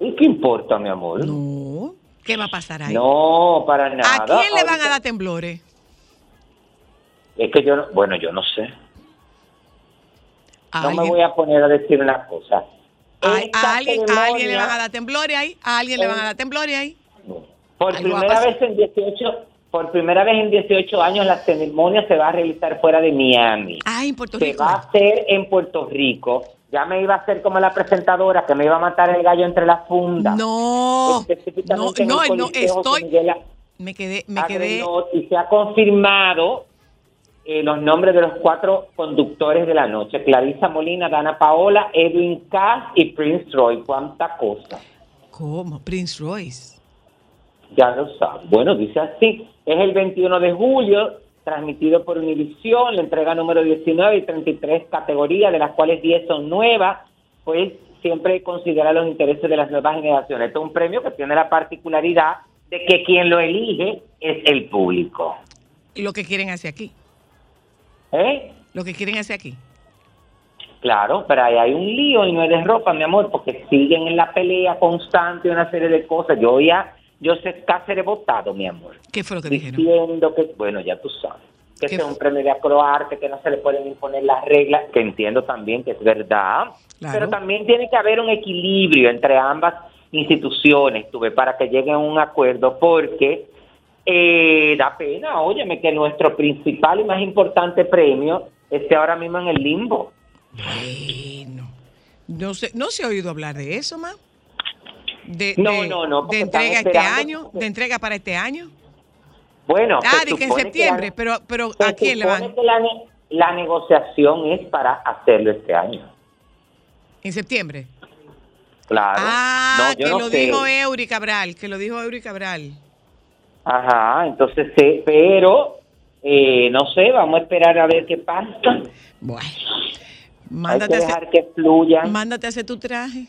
¿Y qué importa, mi amor? No. ¿Qué va a pasar ahí? No, para nada. ¿A quién le van a dar temblores? Es que yo, no- bueno, yo no sé. ¿A No me voy a poner a decir una cosa. a- a alguien, a alguien le van a dar temblores ahí? ¿A alguien le van a dar temblores ahí? Por primera vez en 18, por primera vez en 18 años la ceremonia se va a realizar fuera de Miami. Ah, en Puerto Se Rico. va a hacer en Puerto Rico. Ya me iba a hacer como la presentadora que me iba a matar el gallo entre las fundas. No, no, no, no, estoy, me quedé, me quedé, y se ha confirmado eh, los nombres de los cuatro conductores de la noche. Clarisa Molina, Dana Paola, Edwin Cass y Prince Roy. ¿Cuánta cosa? ¿cómo? Prince Royce. Ya lo saben. Bueno, dice así. Es el 21 de julio, transmitido por Univisión, la entrega número 19 y 33 categorías, de las cuales 10 son nuevas, pues siempre considera los intereses de las nuevas generaciones. Este es un premio que tiene la particularidad de que quien lo elige es el público. Lo que quieren hacer aquí. ¿Eh? Lo que quieren hacer aquí. Claro, pero ahí hay un lío y no es de ropa, mi amor, porque siguen en la pelea constante una serie de cosas. Yo ya, yo sé Cáceres votado, mi amor. ¿Qué fue lo que dijeron? diciendo que, bueno, ya tú sabes, que ¿Qué este es fue? un premio de acroarte, que no se le pueden imponer las reglas, que entiendo también que es verdad, Claro. pero también tiene que haber un equilibrio entre ambas instituciones, tuve, para que lleguen a un acuerdo, porque eh, da pena, óyeme, que nuestro principal y más importante premio esté ahora mismo en el limbo. Bueno, no sé, no se ha oído hablar de eso, ma. De, No, de- no, no, De entrega este año, de entrega para este año. Bueno, Ah, se que en septiembre, la- pero, pero se ¿a quién le van? que la, la negociación es para hacerlo este año. En septiembre. Claro. Ah, No, yo que no lo sé. dijo Eury Cabral, que lo dijo Eury Cabral. Ajá, entonces sí, pero eh, no sé, vamos a esperar a ver qué pasa. Bueno, Hay mándate que a, hacer, dejar que fluya. mándate a hacer tu traje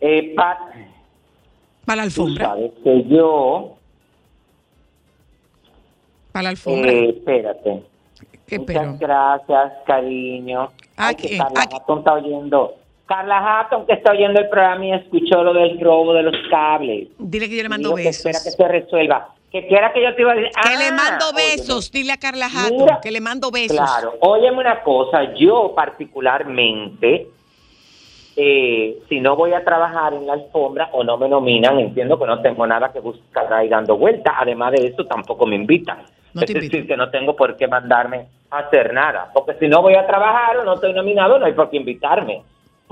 Eh, Pat, para la alfombra. sabes que yo, Para la alfombra. eh, espérate. ¿Qué Muchas pero? gracias, cariño. ¿A Ay, que está oyendo. Carla Hatton, que está oyendo el programa y escuchó lo del robo de los cables. Dile que yo le mando dijo que besos. espera que se resuelva. Que quiera que yo te iba a decir. Que le ah, mando óyeme. besos. Dile a Carla Hatton Mira, que le mando besos. Claro, óyeme una cosa, yo particularmente, eh, si no voy a trabajar en la alfombra o no me nominan, entiendo que no tengo nada que buscar ahí dando vueltas. Además de eso, tampoco me invitan. No es decir, que no tengo por qué mandarme a hacer nada. Porque si no voy a trabajar o no estoy nominado, no hay por qué invitarme.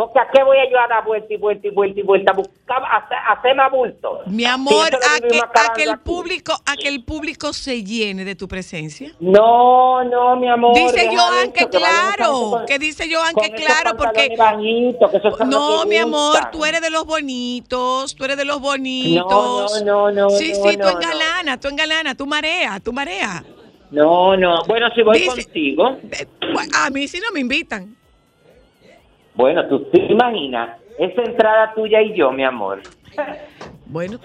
Porque a qué voy a yo a dar vuelta y vuelta y vuelta y vuelta, buscar, hacer, hacer más bulto. Mi amor, a que, a el aquí. público, a que el público se llene de tu presencia. No, no, mi amor. Dice Joan que claro, con- que dice Joan que claro, porque que no, mi amor, tú eres de los bonitos, tú eres de los bonitos. No, no, no, no, Sí, no, sí, tú no, engalana, tú engalana, tú marea, tú marea. No, no. Bueno, si voy Dice- contigo, bueno, A mí sí no me invitan. Bueno, tú te imaginas esa entrada tuya y yo, mi amor. Bueno,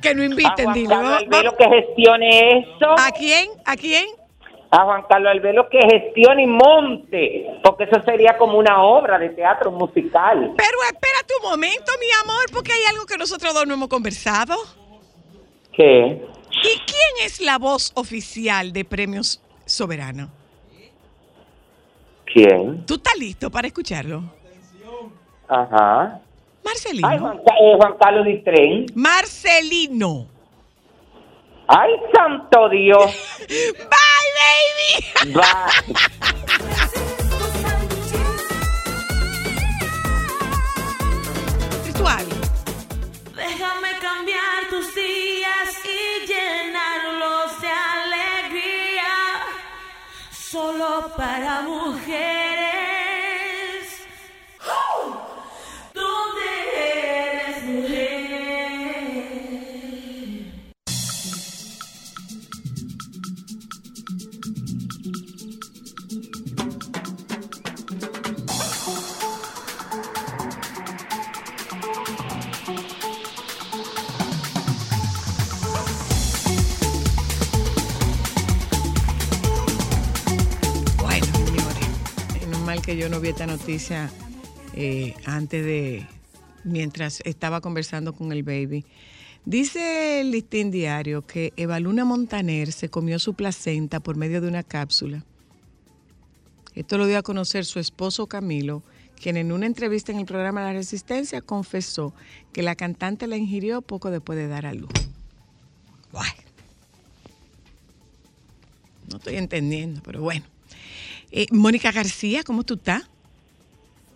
que no A inviten, Juan dile. Albelo que gestione eso. ¿A quién? ¿A quién? A Juan Carlos Albelo que gestione y monte, porque eso sería como una obra de teatro musical. Pero espérate un momento, mi amor, porque hay algo que nosotros dos no hemos conversado. ¿Qué? ¿Y quién es la voz oficial de Premios Soberano? ¿Quién? ¿Tú estás listo para escucharlo? Ajá. Marcelino. Ay, Juan, eh, Juan Carlos. Marcelino. Ay, santo Dios. Bye, baby. Va. Ritual. Para mujeres. Que yo no vi esta noticia eh, antes de, mientras estaba conversando con el baby. Dice el listín diario que Evaluna Montaner se comió su placenta por medio de una cápsula. Esto lo dio a conocer su esposo Camilo, quien en una entrevista en el programa La Resistencia confesó que la cantante la ingirió poco después de dar a luz. Guay. No estoy entendiendo, pero bueno. Eh, Mónica García, ¿cómo tú estás?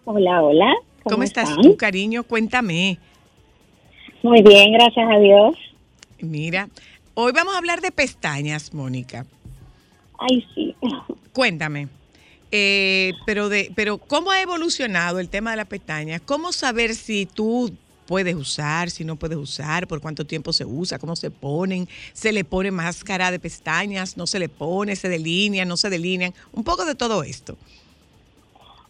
Hola, hola. ¿Cómo, estás tú, cariño? Cuéntame. Muy bien, gracias a Dios. Mira, hoy vamos a hablar de pestañas, Mónica. Ay, sí. Cuéntame. Eh, pero de, pero ¿cómo ha evolucionado el tema de las pestañas? ¿Cómo saber si tú puedes usar, si no puedes usar, por cuánto tiempo se usa, cómo se ponen, se le pone máscara de pestañas, no se le pone, se delinean, no se delinean, un poco de todo esto.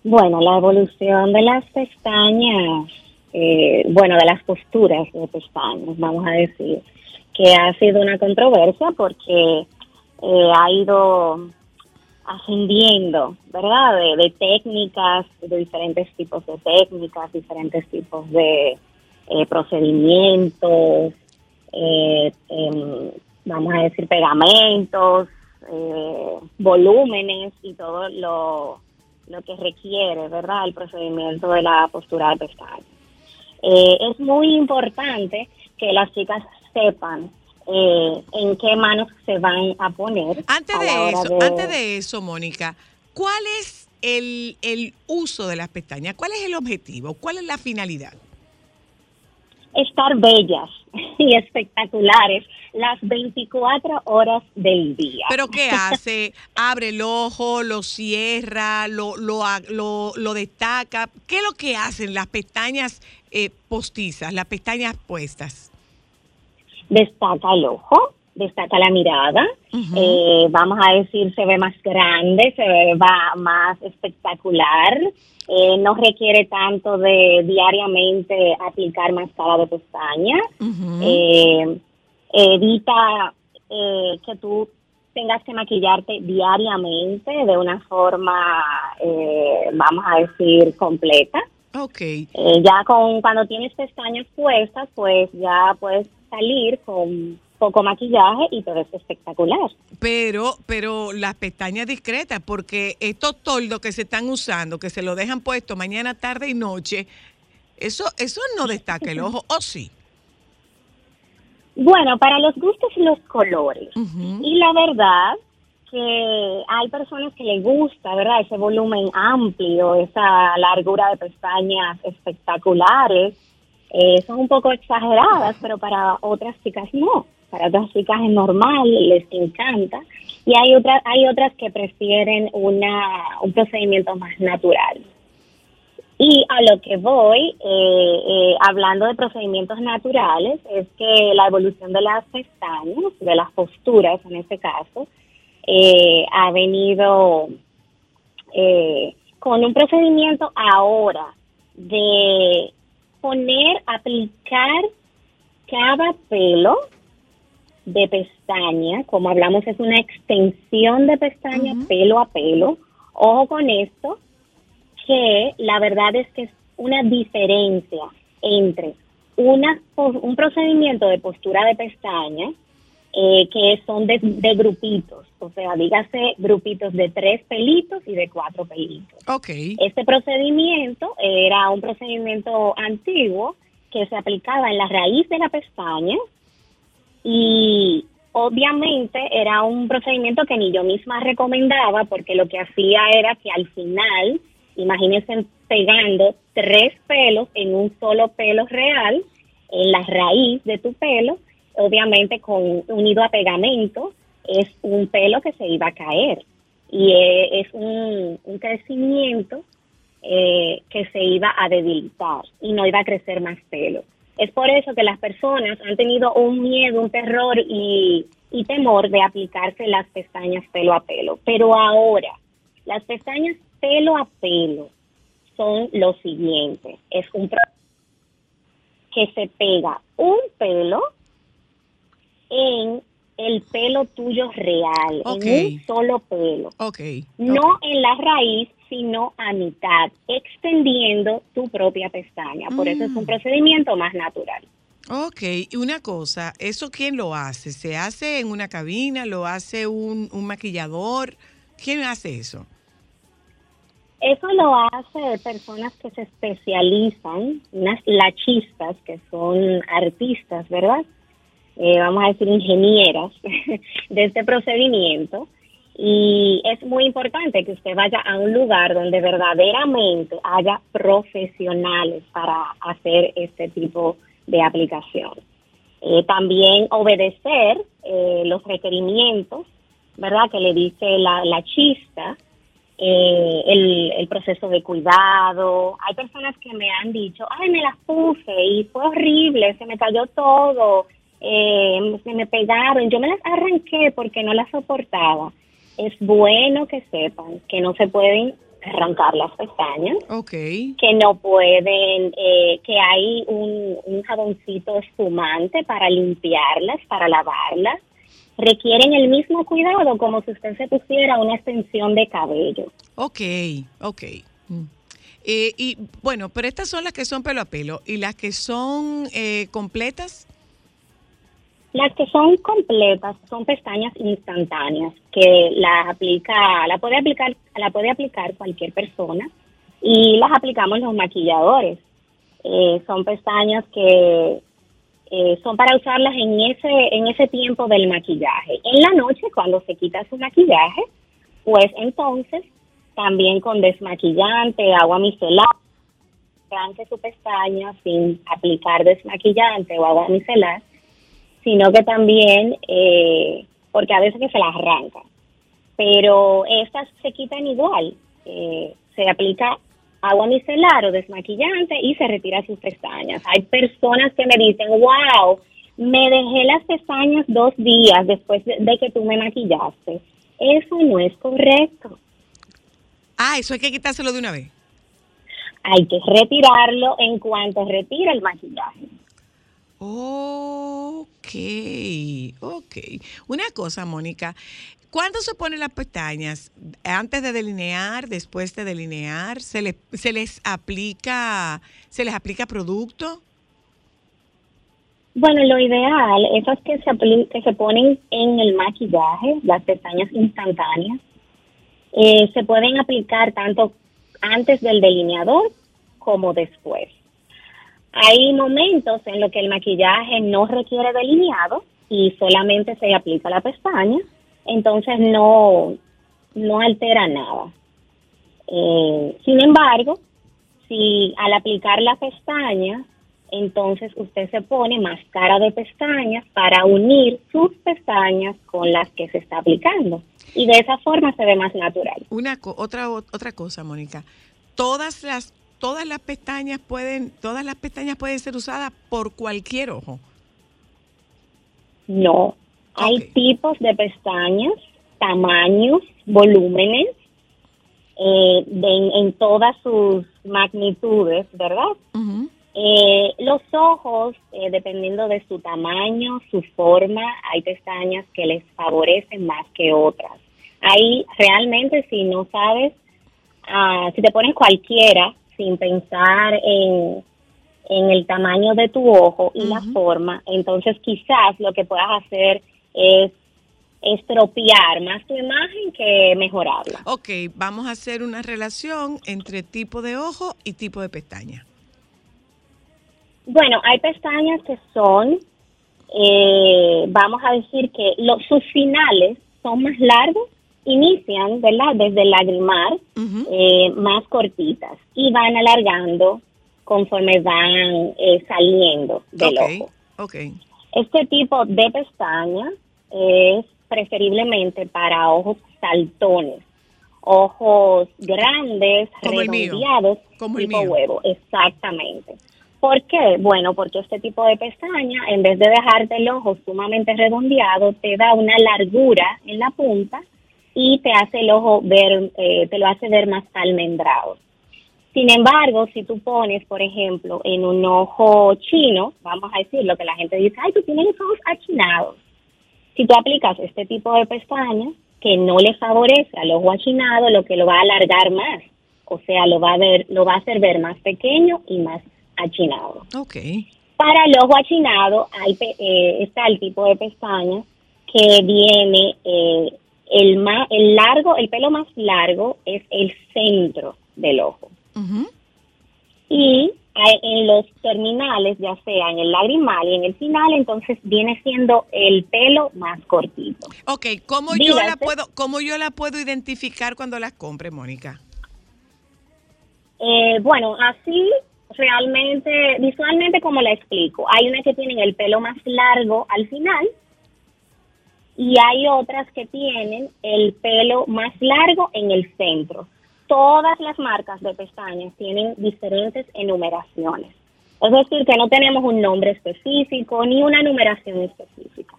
Bueno, la evolución de las pestañas, eh, bueno, de las posturas de pestañas, vamos a decir, que ha sido una controversia porque eh, ha ido ascendiendo, ¿verdad? De, de técnicas, de diferentes tipos de técnicas, diferentes tipos de eh, procedimientos, eh, em, vamos a decir pegamentos, eh, volúmenes y todo lo, lo que requiere, ¿verdad? El procedimiento de la postura de pestañas. Eh, es muy importante que las chicas sepan eh, en qué manos se van a poner. Antes a de eso, antes de eso, Mónica, ¿cuál es el, el uso de las pestañas? ¿Cuál es el objetivo? ¿Cuál es la finalidad? Estar bellas y espectaculares las 24 horas del día. ¿Pero qué hace? ¿Abre el ojo, lo cierra, lo, lo, lo destaca? ¿Qué es lo que hacen las pestañas eh, postizas, las pestañas puestas? Destaca el ojo, destaca la mirada, eh, vamos a decir, se ve más grande, se ve va más espectacular, eh, no requiere tanto de diariamente aplicar máscara de pestañas, Ujú. eh, evita eh, que tú tengas que maquillarte diariamente de una forma, eh, vamos a decir, completa. Ok. Eh, ya con cuando tienes pestañas puestas, pues ya puedes salir con poco maquillaje y te ves espectacular. Pero, pero las pestañas discretas, porque estos toldos que se están usando, que se lo dejan puesto mañana, tarde y noche, eso, eso no destaca el ojo, ¿o sí? Bueno, para los gustos y los colores. Y la verdad que hay personas que les gusta, ¿verdad? Ese volumen amplio, esa largura de pestañas espectaculares. Eh, son un poco exageradas, pero para otras chicas no. Para otras chicas es normal, les encanta. Y hay otras, hay otras que prefieren una, un procedimiento más natural. Y a lo que voy, eh, eh, hablando de procedimientos naturales, es que la evolución de las pestañas, de las posturas en este caso, eh, ha venido eh, con un procedimiento ahora de poner, aplicar cada pelo de pestaña, como hablamos, es una extensión de pestaña pelo a pelo. Ojo con esto, que la verdad es que es una diferencia entre una, un procedimiento de postura de pestaña eh, que son de, de grupitos, o sea, dígase grupitos de tres pelitos y de cuatro pelitos. Ok. Este procedimiento era un procedimiento antiguo que se aplicaba en la raíz de la pestaña y obviamente era un procedimiento que ni yo misma recomendaba porque lo que hacía era que al final, imagínense pegando tres pelos en un solo pelo real, en la raíz de tu pelo, obviamente con unido a pegamento, es un pelo que se iba a caer y eh, es un, crecimiento eh, que se iba a debilitar y no iba a crecer más pelo. Es por eso que las personas han tenido un miedo, un terror y, y temor de aplicarse las pestañas pelo a pelo. Pero ahora, las pestañas pelo a pelo son lo siguiente. Es un que se pega un pelo en el pelo tuyo real, en un solo pelo Ok. no en la raíz sino a mitad, extendiendo tu propia pestaña. Por eso es un procedimiento más natural. Ok, y una cosa, ¿eso quién lo hace? ¿Se hace en una cabina? ¿Lo hace un, un maquillador? ¿Quién hace eso? Eso lo hace personas que se especializan, unas lachistas, que son artistas, ¿verdad? Eh, vamos a decir ingenieras de este procedimiento. Y es muy importante que usted vaya a un lugar donde verdaderamente haya profesionales para hacer este tipo de aplicación. Eh, también obedecer eh, los requerimientos, ¿verdad? Que le dice la, la chista, eh, el, el proceso de cuidado. Hay personas que me han dicho, ay, me las puse y fue horrible, se me cayó todo, eh, se me pegaron, yo me las arranqué porque no las soportaba. Es bueno que sepan que no se pueden arrancar las pestañas, Ok. que no pueden, eh, que hay un, un jaboncito espumante para limpiarlas, para lavarlas. Requieren el mismo cuidado como si usted se pusiera una extensión de cabello. Ok, ok. Mm. Eh, y bueno, pero estas son las que son pelo a pelo. ¿Y las que son eh, completas? Las que son completas son pestañas instantáneas que las aplica, la puede aplicar, la puede aplicar cualquier persona y las aplicamos los maquilladores. Eh, son pestañas que eh, son para usarlas en ese en ese tiempo del maquillaje. En la noche cuando se quita su maquillaje, pues entonces también con desmaquillante, agua micelar, su pestaña sin aplicar desmaquillante o agua micelar sino que también, eh, porque a veces que se las arranca, pero estas se quitan igual, eh, se aplica agua micelar o desmaquillante y se retira sus pestañas. Hay personas que me dicen, wow, me dejé las pestañas dos días después de, de que tú me maquillaste. Eso no es correcto. Ah, eso hay que quitárselo de una vez. Hay que retirarlo en cuanto retira el maquillaje. Ok, ok. Una cosa, Mónica, ¿cuándo se ponen las pestañas? ¿Antes de delinear, después de delinear? ¿Se les, se les aplica, se les aplica producto? Bueno, lo ideal, esas que se, que se ponen en el maquillaje, las pestañas instantáneas, eh, se pueden aplicar tanto antes del delineador como después. Hay momentos en los que el maquillaje no requiere delineado y solamente se aplica la pestaña, entonces no, no altera nada. Eh, sin embargo, si al aplicar la pestaña, entonces usted se pone máscara de pestañas para unir sus pestañas con las que se está aplicando. Y de esa forma se ve más natural. Una co- otra otra cosa, Mónica. Todas las todas las pestañas pueden todas las pestañas pueden ser usadas por cualquier ojo. No, hay tipos de pestañas, tamaños, volúmenes, eh, de- en, todas sus magnitudes, ¿verdad? Eh, los ojos, eh, dependiendo de su tamaño, su forma, hay pestañas que les favorecen más que otras. Ahí realmente si no sabes, ah, si te pones cualquiera sin pensar en, en el tamaño de tu ojo y la forma, entonces quizás lo que puedas hacer es estropear más tu imagen que mejorarla. Ok, vamos a hacer una relación entre tipo de ojo y tipo de pestaña. Bueno, hay pestañas que son, eh, vamos a decir que los, sus finales son más largos, inician, ¿verdad? Desde el lagrimar, eh, más cortitas y van alargando conforme van eh, saliendo del ojo. ok. Este tipo de pestaña es preferiblemente para ojos saltones, ojos grandes, Como el redondeados, Como tipo huevo, exactamente. ¿Por qué? Bueno, porque este tipo de pestaña, en vez de dejarte el ojo sumamente redondeado, te da una largura en la punta y te hace el ojo ver, eh, te lo hace ver más almendrado. Sin embargo, si tú pones, por ejemplo, en un ojo chino, vamos a decir lo que la gente dice, ay, tú tienes los ojos achinados. Si tú aplicas este tipo de pestañas que no le favorece al ojo achinado, lo que lo va a alargar más. o sea, lo va a ver, lo va a hacer ver más pequeño y más achinado. Ok. Para el ojo achinado hay, eh, está el tipo de pestaña que viene eh, el más, el largo, el pelo más largo es el centro del ojo Ujú. y hay- en los terminales, ya sea en el lagrimal y en el final, entonces viene siendo el pelo más cortito. Ok, ¿cómo yo, la puedo, ¿cómo yo la puedo identificar cuando las compre, Mónica? Eh, bueno, así realmente, visualmente como la explico, hay unas que tienen el pelo más largo al final y hay otras que tienen el pelo más largo en el centro. Todas las marcas de pestañas tienen diferentes enumeraciones. Es decir, que no tenemos un nombre específico ni una numeración específica.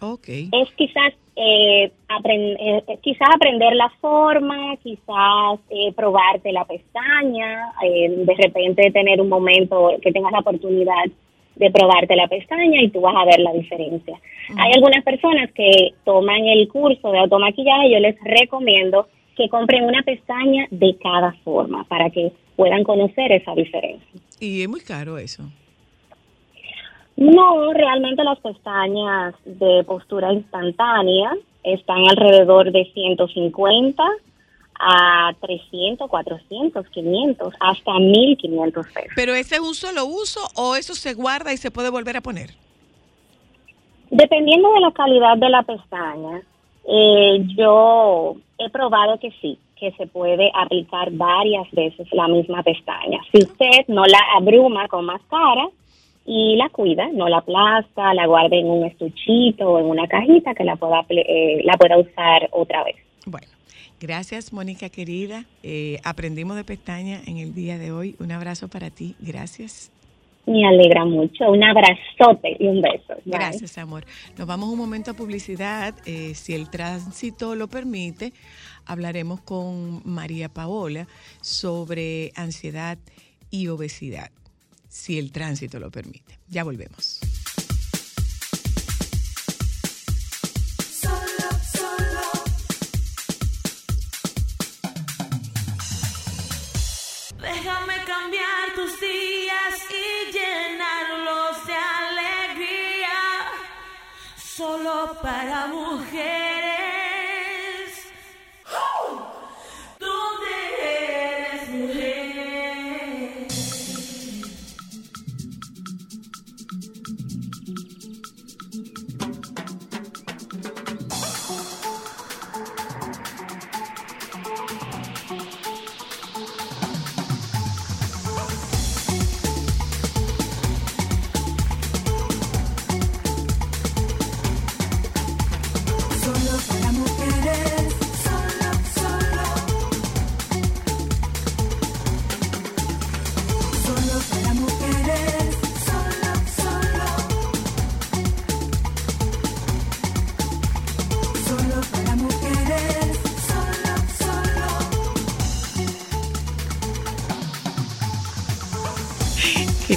Ok. es quizás eh, apren- eh, quizás aprender la forma, quizás eh, probarte la pestaña, eh, de repente tener un momento que tengas la oportunidad de probarte la pestaña y tú vas a ver la diferencia. Hay algunas personas que toman el curso de automaquillaje, yo les recomiendo que compren una pestaña de cada forma para que puedan conocer esa diferencia. Y es muy caro eso. No, realmente las pestañas de postura instantánea están alrededor de 150 a 300, 400, 500, hasta 1500 pesos. ¿Pero ese es un solo uso o eso se guarda y se puede volver a poner? Dependiendo de la calidad de la pestaña, eh, yo he probado que sí, que se puede aplicar varias veces la misma pestaña. Si usted no la abruma con máscara y la cuida, no la aplasta, la guarda en un estuchito o en una cajita que la pueda, eh, la pueda usar otra vez. Bueno, gracias, Mónica querida. Eh, aprendimos de pestaña en el día de hoy. Un abrazo para ti. Gracias. Me alegra mucho. Un abrazote y un beso. Bye. Gracias, amor. Nos vamos un momento a publicidad. Eh, si el tránsito lo permite, hablaremos con María Paola sobre ansiedad y obesidad. Si el tránsito lo permite. Ya volvemos. Para mujeres.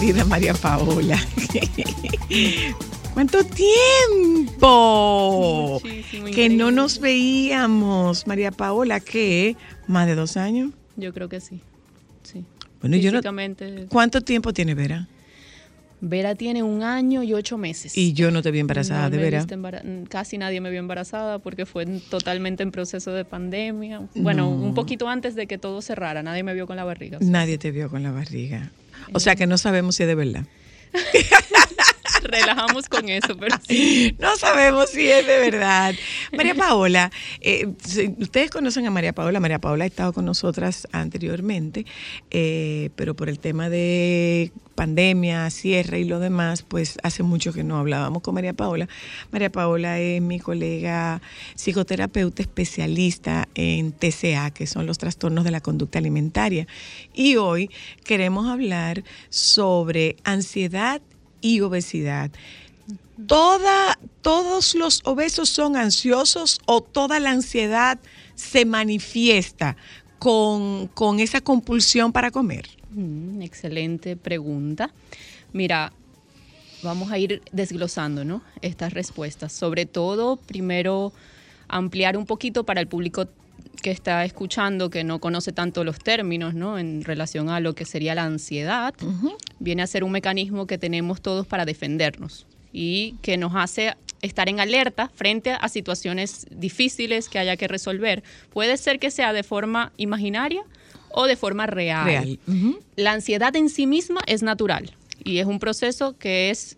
Querida María Paola. ¿Cuánto tiempo? Muchísimo, que increíble. no nos veíamos, María Paola, ¿qué? ¿Más de dos años? Yo creo que sí. Sí. Bueno, yo no- ¿Cuánto tiempo tiene Vera? Vera tiene un año y ocho meses. Y yo no te vi embarazada No de Vera. Casi nadie me vio embarazada porque fue en- totalmente en proceso de pandemia. Bueno, un poquito antes de que todo cerrara, nadie me vio con la barriga. o sea, Nadie te vio con la barriga. O sea que no sabemos si es de verdad. relajamos con eso, pero. No sabemos si es de verdad. María Paola, eh, ustedes conocen a María Paola. María Paola ha estado con nosotras anteriormente, eh, pero por el tema de pandemia, cierre y lo demás, pues hace mucho que no hablábamos con María Paola. María Paola es mi colega psicoterapeuta especialista en TCA, que son los trastornos de la conducta alimentaria. Y hoy queremos hablar sobre ansiedad y obesidad. ¿Todos los obesos son ansiosos o toda la ansiedad se manifiesta con, con esa compulsión para comer? Mm, excelente pregunta. Mira, vamos a ir desglosando ¿no? estas respuestas. Sobre todo, primero, ampliar un poquito para el público que está escuchando, que no conoce tanto los términos, ¿no? En relación a lo que sería la ansiedad, viene a ser un mecanismo que tenemos todos para defendernos y que nos hace estar en alerta frente a situaciones difíciles que haya que resolver. Puede ser que sea de forma imaginaria o de forma real. La ansiedad en sí misma es natural y es un proceso que es,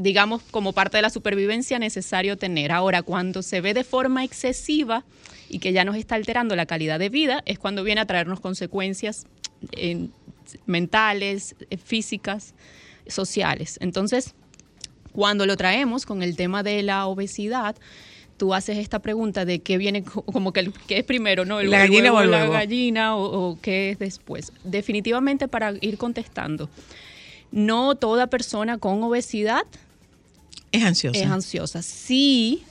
digamos, como parte de la supervivencia necesario tener. Ahora, cuando se ve de forma excesiva y que ya nos está alterando la calidad de vida, es cuando viene a traernos consecuencias eh, mentales, eh, físicas, sociales. Entonces, cuando lo traemos con el tema de la obesidad, tú haces esta pregunta de qué viene, co- como que el- qué es primero, ¿no? La gallina o el la gallina o, o qué es después. Definitivamente para ir contestando, no toda persona con obesidad Es ansiosa. es ansiosa. Sí,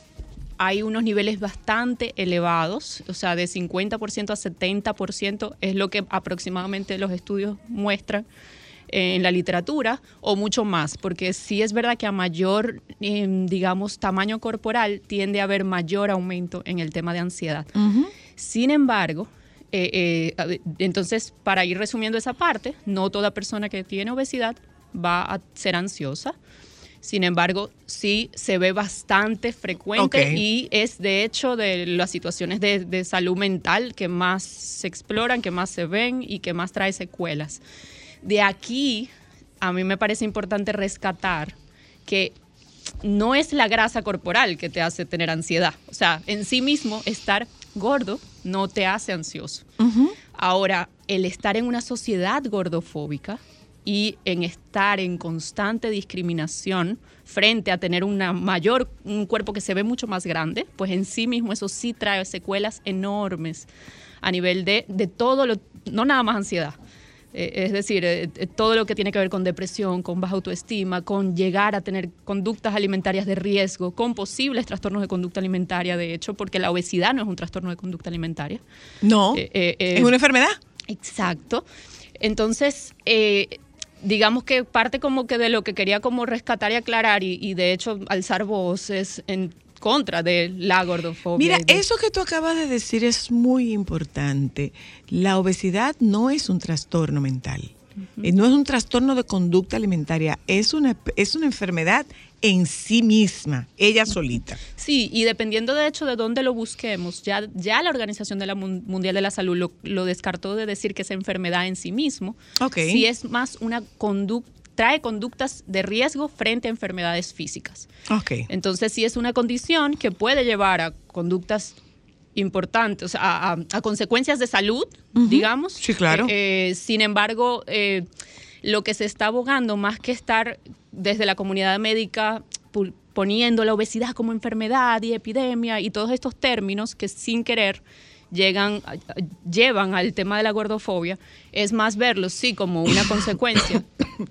hay unos niveles bastante elevados, o sea, de 50% a 70% es lo que aproximadamente los estudios muestran en la literatura o mucho más, porque sí es verdad que a mayor, eh, digamos, tamaño corporal tiende a haber mayor aumento en el tema de ansiedad. Sin embargo, eh, eh, entonces, para ir resumiendo esa parte, no toda persona que tiene obesidad va a ser ansiosa. Sin embargo, sí se ve bastante frecuente y es de hecho de las situaciones de, de salud mental que más se exploran, que más se ven y que más trae secuelas. De aquí, a mí me parece importante rescatar que no es la grasa corporal que te hace tener ansiedad. O sea, en sí mismo estar gordo no te hace ansioso. Ahora, el estar en una sociedad gordofóbica y en estar en constante discriminación frente a tener una mayor, un cuerpo que se ve mucho más grande, pues en sí mismo eso sí trae secuelas enormes a nivel de, de todo lo, no nada más ansiedad, eh, es decir, eh, eh, todo lo que tiene que ver con depresión, con baja autoestima, con llegar a tener conductas alimentarias de riesgo, con posibles trastornos de conducta alimentaria, de hecho, porque la obesidad no es un trastorno de conducta alimentaria. No. Eh, eh, eh, es una enfermedad. Exacto. Entonces, eh, digamos que parte como que de lo que quería como rescatar y aclarar y, y de hecho alzar voces en contra de la gordofobia. Mira, de- eso que tú acabas de decir es muy importante. La obesidad no es un trastorno mental. Eh, No es un trastorno de conducta alimentaria, es una, es una enfermedad en sí misma, ella solita. Sí, y dependiendo de hecho de dónde lo busquemos, ya, ya la Organización de la Mun- Mundial de la Salud lo, lo descartó de decir que es enfermedad en sí mismo. Ok. Sí es más una conducta, trae conductas de riesgo frente a enfermedades físicas. Ok. Entonces sí es una condición que puede llevar a conductas importantes, o sea, a, a- a consecuencias de salud, digamos. Sí, claro. Eh, eh, sin embargo, eh, lo que se está abogando, más que estar desde la comunidad médica poniendo la obesidad como enfermedad y epidemia y todos estos términos que sin querer llegan, llevan al tema de la gordofobia, es más verlos sí como una consecuencia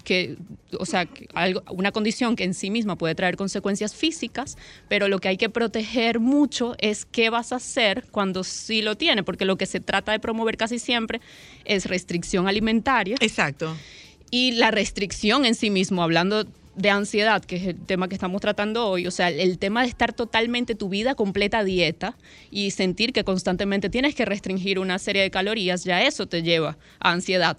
que, o sea, algo, una condición que en sí misma puede traer consecuencias físicas, pero lo que hay que proteger mucho es qué vas a hacer cuando sí lo tiene, porque lo que se trata de promover casi siempre es restricción alimentaria Exacto. y la restricción en sí mismo, hablando de ansiedad, que es el tema que estamos tratando hoy, o sea, el tema de estar totalmente tu vida completa dieta y sentir que constantemente tienes que restringir una serie de calorías, ya eso te lleva a ansiedad.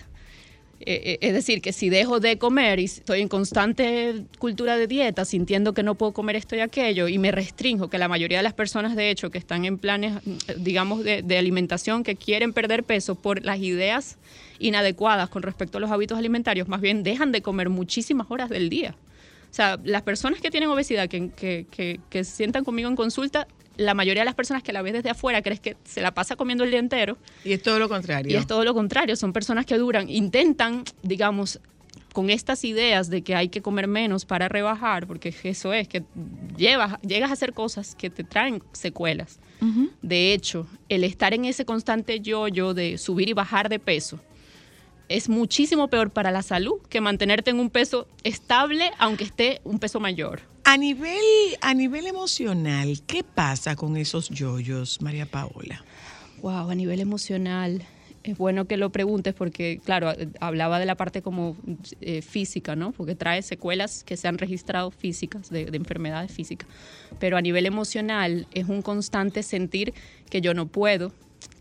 Eh, eh, es decir, que si dejo de comer y estoy en constante cultura de dieta, sintiendo que no puedo comer esto y aquello, y me restringo, que la mayoría de las personas, de hecho, que están en planes, digamos, de alimentación, que quieren perder peso por las ideas inadecuadas con respecto a los hábitos alimentarios, más bien dejan de comer muchísimas horas del día. O sea, las personas que tienen obesidad, que, que, que, que se sientan conmigo en consulta, la mayoría de las personas que la ves desde afuera crees que se la pasa comiendo el día entero Y es todo lo contrario. y es todo lo contrario, son personas que duran, intentan, digamos, con estas ideas de que hay que comer menos para rebajar, porque eso es, que llevas, llegas a hacer cosas que te traen secuelas. De hecho, el estar en ese constante yo-yo de subir y bajar de peso es muchísimo peor para la salud que mantenerte en un peso estable, aunque esté un peso mayor. A nivel, a nivel emocional, ¿qué pasa con esos yoyos, María Paola? Wow, a nivel emocional. Es bueno que lo preguntes porque, claro, hablaba de la parte como eh, física, ¿no? Porque trae secuelas que se han registrado físicas, de, de enfermedades físicas. Pero a nivel emocional es un constante sentir que yo no puedo,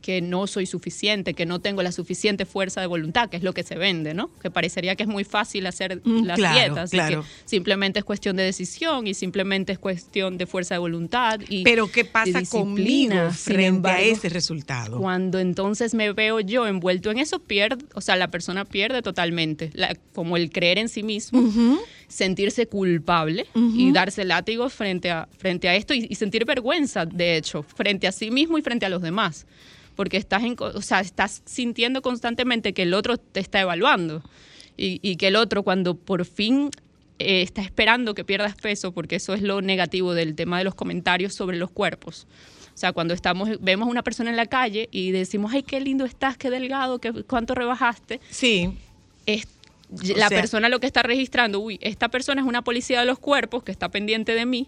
que no soy suficiente, que no tengo la suficiente fuerza de voluntad, que es lo que se vende, ¿no? Que parecería que es muy fácil hacer Mm, las claro, dietas claro. que simplemente es cuestión de decisión y simplemente es cuestión de fuerza de voluntad y Pero ¿qué pasa conmigo frente a embargo, ese resultado? Cuando entonces me veo yo envuelto en eso, pierde, o sea, la persona pierde totalmente, la- como el creer en sí mismo, sentirse culpable y darse látigos frente a, frente a esto y, y sentir vergüenza, de hecho, frente a sí mismo y frente a los demás. Porque estás, en, o sea, estás sintiendo constantemente que el otro te está evaluando y, y que el otro cuando por fin eh, está esperando que pierdas peso, porque eso es lo negativo del tema de los comentarios sobre los cuerpos. O sea, cuando estamos, vemos a una persona en la calle y decimos, ay, qué lindo estás, qué delgado, qué, cuánto rebajaste. Sí. Es, la sea- persona lo que está registrando, uy, esta persona es una policía de los cuerpos que está pendiente de mí.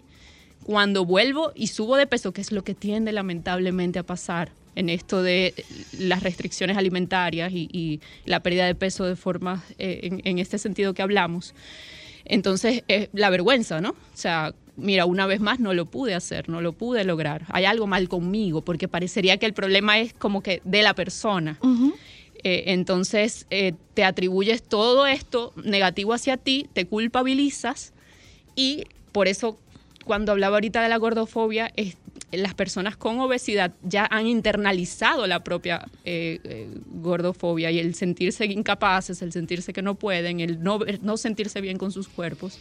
Cuando vuelvo y subo de peso, que es lo que tiende lamentablemente a pasar en esto de eh, las restricciones alimentarias y, y la pérdida de peso de forma, eh, en, en este sentido que hablamos. Entonces, eh, la vergüenza, ¿no? O sea, mira, una vez más no lo pude hacer, no lo pude lograr. Hay algo mal conmigo, porque parecería que el problema es como que de la persona. Eh, entonces, eh, te atribuyes todo esto negativo hacia ti, te culpabilizas y por eso cuando hablaba ahorita de la gordofobia, las personas con obesidad ya han internalizado la propia eh, eh, gordofobia y el sentirse incapaces, el sentirse que no pueden, el no, no sentirse bien con sus cuerpos.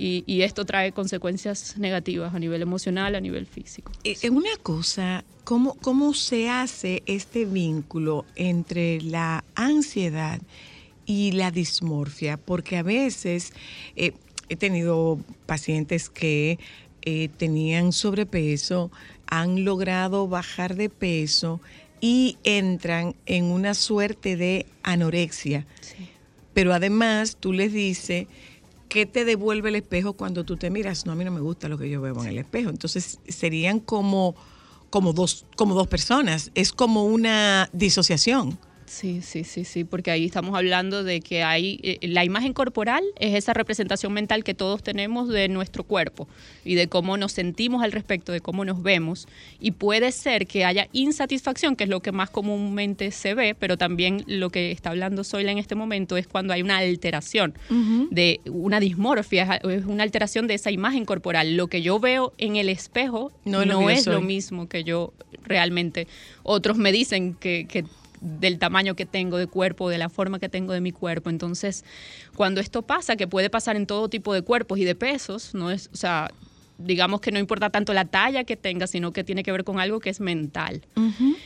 Y, esto trae consecuencias negativas a nivel emocional, a nivel físico. Eh, una cosa, ¿cómo, ¿cómo se hace este vínculo entre la ansiedad y la dismorfia? Porque a veces he tenido pacientes que eh, tenían sobrepeso, han logrado bajar de peso y entran en una suerte de anorexia. Pero además tú les dices, ¿qué te devuelve el espejo cuando tú te miras? No, a mí no me gusta lo que yo veo en el espejo. Entonces serían como, como, dos, como dos personas. Es como una disociación. Sí, sí, sí, sí, porque ahí estamos hablando de que hay eh, la imagen corporal es esa representación mental que todos tenemos de nuestro cuerpo y de cómo nos sentimos al respecto, de cómo nos vemos y puede ser que haya insatisfacción, que es lo que más comúnmente se ve, pero también lo que está hablando Zoila en este momento es cuando hay una alteración de una dismorfia, es una alteración de esa imagen corporal. Lo que yo veo en el espejo No no, es lo mismo que yo realmente. Otros me dicen que, que del tamaño que tengo de cuerpo, de la forma que tengo de mi cuerpo. Entonces, cuando esto pasa, que puede pasar en todo tipo de cuerpos y de pesos, no es, o sea, digamos que no importa tanto la talla que tenga, sino que tiene que ver con algo que es mental.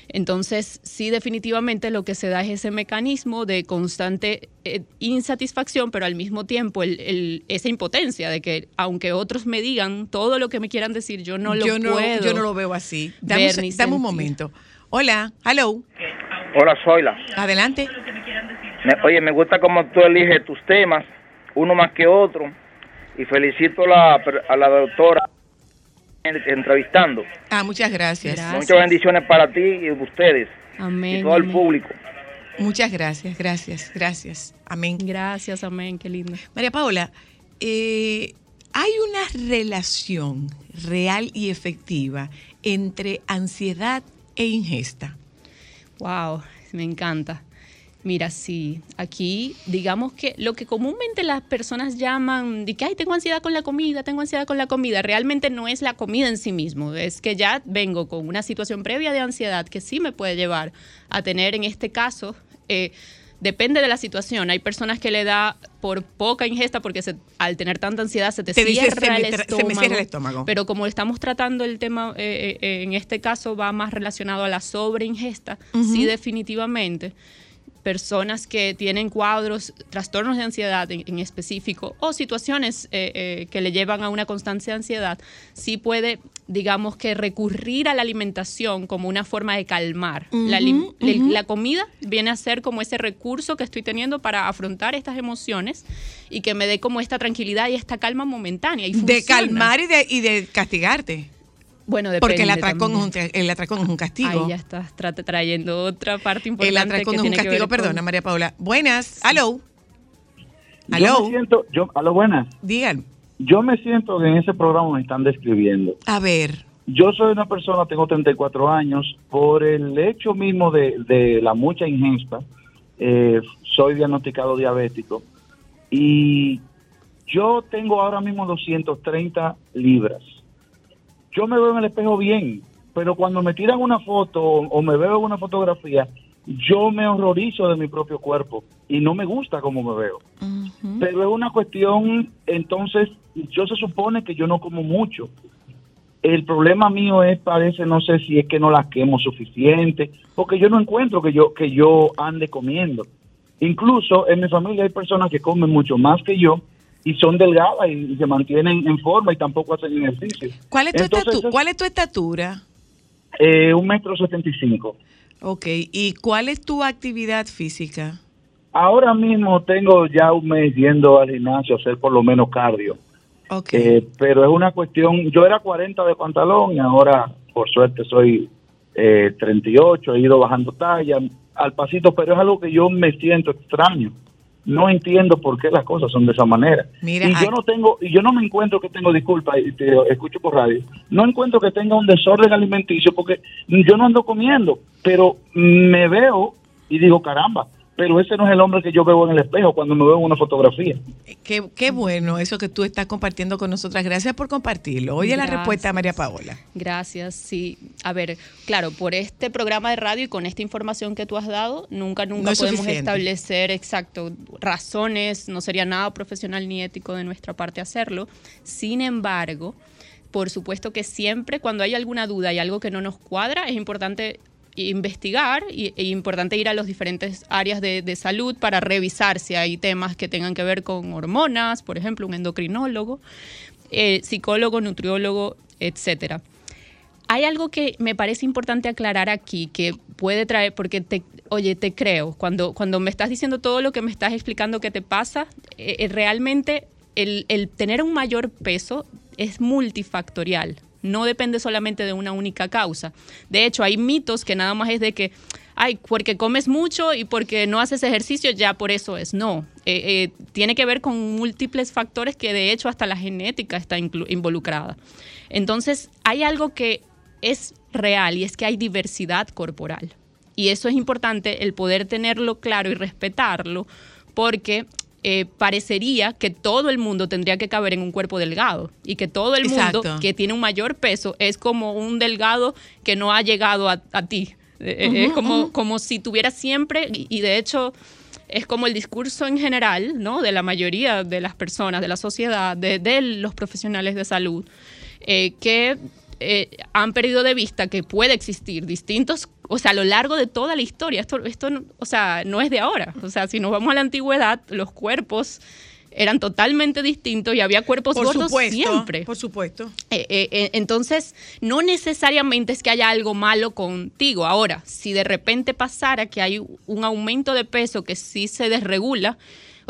Entonces, sí, definitivamente lo que se da es ese mecanismo de constante eh, insatisfacción, pero al mismo tiempo el- el- esa impotencia de que aunque otros me digan todo lo que me quieran decir, yo no lo yo, no, puedo. yo no lo veo así. Dame, ver un- dame un momento. Hola, hello. Hola, Zoila. Adelante. Me- oye, me gusta cómo tú eliges tus temas, uno más que otro, y felicito a la, a la doctora entrevistando. Ah, muchas gracias. Gracias. Muchas bendiciones para ti y ustedes Amén. y todo el público. Muchas gracias, gracias, gracias. Amén. Gracias, amén, qué lindo. María Paola, eh, hay una relación real y efectiva entre ansiedad e ingesta. Wow, me encanta. Mira, sí, aquí digamos que lo que comúnmente las personas llaman de que, ay, tengo ansiedad con la comida, tengo ansiedad con la comida, realmente no es la comida en sí mismo, es que ya vengo con una situación previa de ansiedad que sí me puede llevar a tener en este caso, eh, depende de la situación, hay personas que le da por poca ingesta porque se- al tener tanta ansiedad se te, Te dice, cierra "Se me el tra- se me estómago. cierra el estómago". Pero como estamos tratando el tema, eh, eh, en este caso va más relacionado a la sobreingesta, sí definitivamente personas que tienen cuadros, trastornos de ansiedad en, en específico o situaciones eh, eh, que le llevan a una constancia de ansiedad, sí puede, digamos que recurrir a la alimentación como una forma de calmar. la, comida viene a ser como ese recurso que estoy teniendo para afrontar estas emociones y que me dé como esta tranquilidad y esta calma momentánea. Y De calmar y de, y de castigarte. Bueno, Porque el depende atracón, es un, el atracón es un castigo. Ahí ya estás tra- trayendo otra parte importante. el atracón que es un tiene castigo, con- perdona, María Paula. Buenas, hello. Yo Hello. me siento, yo, a lo buenas, Digan, yo me siento que en ese programa me están describiendo. a ver, Yo soy una persona, tengo 34 años, por el hecho mismo de, de la mucha ingesta, eh, soy diagnosticado diabético y yo tengo ahora mismo 230 libras. Yo me veo en el espejo bien, pero cuando me tiran una foto o, me veo en una fotografía, yo me horrorizo de mi propio cuerpo y no me gusta cómo me veo. Pero es una cuestión, entonces, yo se supone que yo no como mucho. El problema mío es, parece, no sé si es que no las quemo suficiente, porque yo no encuentro que yo, que yo ande comiendo. Incluso en mi familia hay personas que comen mucho más que yo y son delgadas y, se mantienen en forma y tampoco hacen ejercicio. ¿Cuál es tu, Entonces, estatu- ¿Cuál es tu estatura? Eh, un metro setenta y cinco. Ok, ¿y cuál es tu actividad física? Ahora mismo tengo ya un mes yendo al gimnasio a hacer por lo menos cardio. Ok. Eh, pero es una cuestión, yo era 40 de pantalón y ahora por suerte soy eh, 38, he ido bajando talla al pasito, pero es algo que yo me siento extraño. No entiendo por qué las cosas son de esa manera. Mira, y yo no tengo, y yo no me encuentro que tengo, disculpa, y te escucho por radio, no encuentro que tenga un desorden alimenticio porque yo no ando comiendo, pero me veo y digo, caramba, pero ese no es el hombre que yo veo en el espejo cuando me veo en una fotografía. Qué, qué bueno eso que tú estás compartiendo con nosotras. Gracias por compartirlo. Oye la respuesta de María Paola. Gracias, sí. A ver, claro, por este programa de radio y con esta información que tú has dado, nunca, nunca No es podemos suficiente. establecer, exacto, razones, no sería nada profesional ni ético de nuestra parte hacerlo. Sin embargo, por supuesto que siempre cuando hay alguna duda y algo que no nos cuadra, es importante investigar y e importante ir a los diferentes áreas de, salud para revisar si hay temas que tengan que ver con hormonas, por ejemplo, un endocrinólogo, eh, psicólogo, nutriólogo, etcétera. Hay algo que me parece importante aclarar aquí que puede traer, porque oye, te creo, cuando, cuando me estás diciendo todo lo que me estás explicando que te pasa, eh, eh, realmente el tener un mayor peso es multifactorial, no depende solamente de una única causa. De hecho, hay mitos que nada más es de que, ay, porque comes mucho y porque no haces ejercicio, ya por eso es. No, Eh, eh, tiene que ver con múltiples factores que de hecho hasta la genética está involucrada. Entonces, hay algo que es real y es que hay diversidad corporal. Y eso es importante, el poder tenerlo claro y respetarlo, porque eh, parecería que todo el mundo tendría que caber en un cuerpo delgado y que todo el mundo que tiene un mayor peso es como un delgado que no ha llegado a, a ti. Eh, eh, es como, como si tuviera siempre, y, y de hecho es como el discurso en general, ¿no? De la mayoría de las personas, de la sociedad, de, de los profesionales de salud, eh, que eh, han perdido de vista que puede existir distintos, o sea, a lo largo de toda la historia. Esto, esto no- o sea, no es de ahora. O sea, si nos vamos a la antigüedad, los cuerpos eran totalmente distintos y había cuerpos Por gordos supuesto. siempre. Por supuesto. Eh, eh, eh, entonces, no necesariamente es que haya algo malo contigo. Ahora, si de repente pasara que hay un aumento de peso que sí se desregula,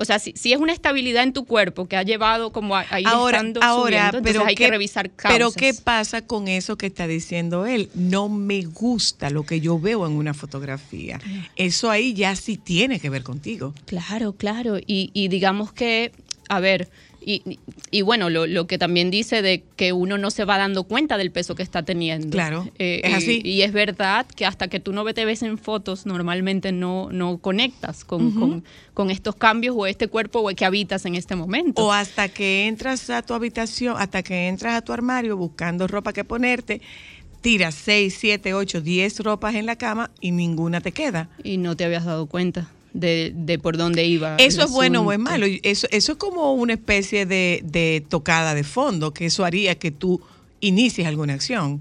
o sea, si, si es una estabilidad en tu cuerpo que ha llevado como a, a ir Ahora, estando ahora, subiendo, entonces pero hay qué, que revisar causas. Pero ¿qué pasa con eso que está diciendo él? No me gusta lo que yo veo en una fotografía. Eso ahí ya sí tiene que ver contigo. Claro, claro. Y, y digamos que, a ver, y, y- bueno, lo, lo que también dice de que uno no se va dando cuenta del peso que está teniendo. Claro, Eh, es así. Y, es verdad que hasta que tú no te ves en fotos, normalmente no, no conectas con, con- con estos cambios o este cuerpo o que habitas en este momento. O hasta que entras a tu habitación, hasta que entras a tu armario buscando ropa que ponerte, tiras 6, 7, 8, 10 ropas en la cama y ninguna te queda. y no te habías dado cuenta de, de por dónde iba. Eso es bueno o es malo. Eso, eso es como una especie de, de tocada de fondo, que eso haría que tú inicies alguna acción.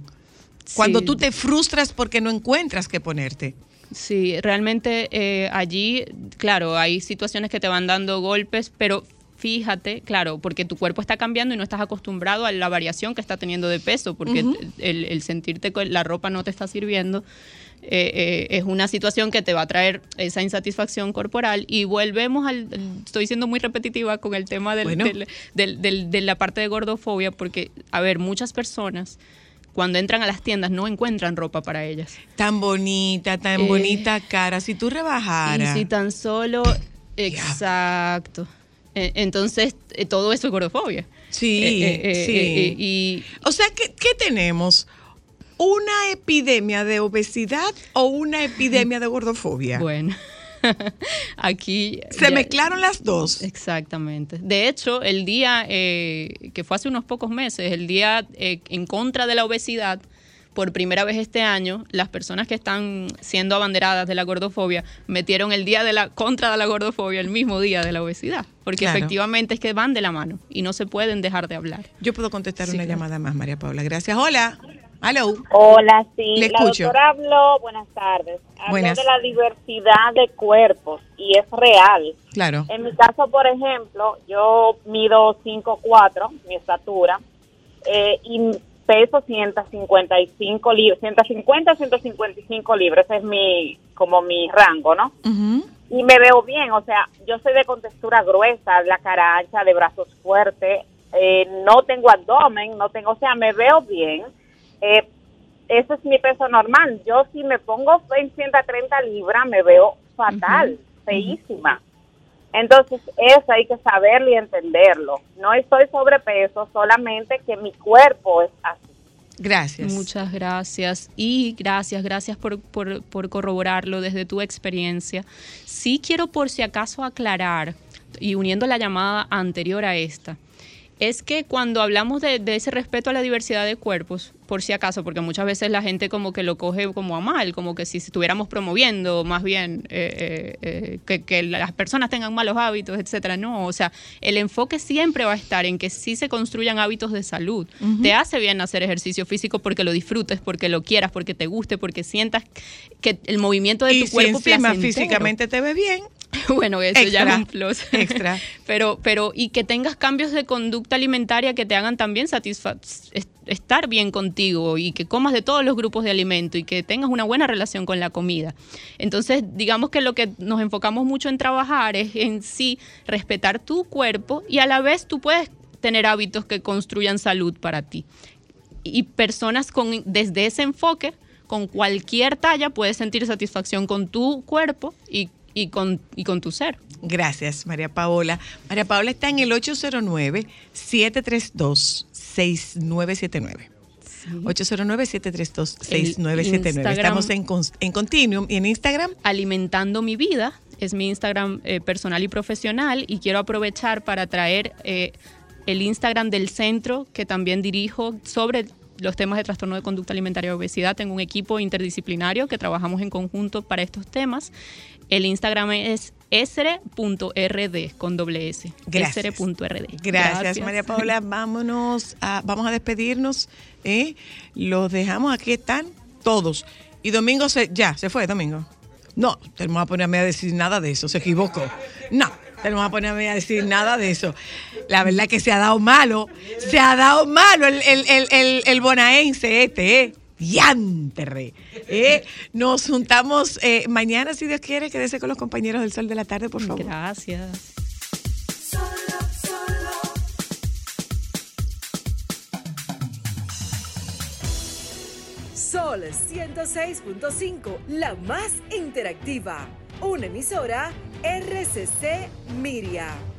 Cuando Sí. tú te frustras porque no encuentras qué ponerte. Sí, realmente eh, allí, claro, hay situaciones que te van dando golpes, pero fíjate, claro, porque tu cuerpo está cambiando y no estás acostumbrado a la variación que está teniendo de peso, porque el, el sentirte que la ropa no te está sirviendo eh, eh, es una situación que te va a traer esa insatisfacción corporal y volvemos al, estoy siendo muy repetitiva con el tema del- Bueno. del- del- del- de la parte de gordofobia, porque, a ver, muchas personas cuando entran a las tiendas no encuentran ropa para ellas. Tan bonita, tan Eh, bonita cara. Si tú rebajaras. Y si tan solo. Exacto. Eh, Entonces, todo eso es gordofobia. Sí, sí. y O sea, ¿qué, qué tenemos? Una epidemia de obesidad o una epidemia de gordofobia? Bueno, aquí... Se ya- mezclaron las dos. Exactamente. De hecho, el día eh, que fue hace unos pocos meses, el día eh, en contra de la obesidad, por primera vez este año, las personas que están siendo abanderadas de la gordofobia metieron el día de la contra de la gordofobia el mismo día de la obesidad, porque Claro. efectivamente es que van de la mano y no se pueden dejar de hablar. Yo puedo contestar Sí, una claro. llamada más, María Paula. Gracias. Hola. Hello. Hola, sí. Le la escucho. doctora habló, buenas tardes, habló Buenas. de la diversidad de cuerpos y es real. Claro. En mi caso, por ejemplo, yo mido 5'4", mi estatura, eh, y peso 155 libras, 150, 155 libras, ese es mi, como mi rango, ¿no? Y me veo bien, o sea, yo soy de contextura gruesa, la cara ancha, de brazos fuertes, eh, no tengo abdomen, no tengo, o sea, me veo bien. Eh, ese es mi peso normal. Yo si me pongo en 130 libras me veo fatal, feísima. Entonces, eso hay que saberlo y entenderlo. No estoy sobrepeso, solamente que mi cuerpo es así. Gracias. Muchas gracias y gracias, gracias por, por, por corroborarlo desde tu experiencia. Sí quiero por si acaso aclarar, y uniendo la llamada anterior a esta, es que cuando hablamos de, de ese respeto a la diversidad de cuerpos, por si acaso, porque muchas veces la gente como que lo coge como a mal, como que si estuviéramos promoviendo más bien eh, eh, eh, que, que las personas tengan malos hábitos, etcétera. No, o sea, el enfoque siempre va a estar en que sí se construyan hábitos de salud. Te hace bien hacer ejercicio físico porque lo disfrutes, porque lo quieras, porque te guste, porque sientas que el movimiento de Y tu si cuerpo encima placentero. físicamente te ve bien, Bueno, eso ya Extra, es un plus. extra. pero, pero, y que tengas cambios de conducta alimentaria que te hagan también estar bien contigo y que comas de todos los grupos de alimento y que tengas una buena relación con la comida. Entonces, digamos que lo que nos enfocamos mucho en trabajar es en sí respetar tu cuerpo y a la vez tú puedes tener hábitos que construyan salud para ti. Y personas con desde ese enfoque, con cualquier talla, puedes sentir satisfacción con tu cuerpo y, y con, y con tu ser. Gracias, María Paola. María Paola está en el 809-732-6979. 809-732-6979. Instagram- Estamos en, en Continuum y en Instagram. Alimentando mi vida es mi Instagram eh, personal y profesional y quiero aprovechar para traer eh, el Instagram del centro que también dirijo sobre los temas de trastorno de conducta alimentaria y obesidad. Tengo un equipo interdisciplinario que trabajamos en conjunto para estos temas. El Instagram es sre.rd con doble S. Gracias. sre.rd. Gracias, María Paola. Vámonos, a- vamos a despedirnos. ¿eh? Los dejamos, aquí están todos. Y Domingo se, ya, se fue Domingo. No, tenemos a ponerme a decir nada de eso, se equivocó. No, tenemos a ponerme a decir nada de eso. La verdad que se ha dado malo, se ha dado malo el, el, el, el, el bonaense este, ¿eh? Diantre. ¿eh? Nos juntamos eh, mañana, si Dios quiere, quédese con los compañeros del Sol de la Tarde, por favor. Gracias. Sol 106.5, la más interactiva. Una emisora RCC Miria.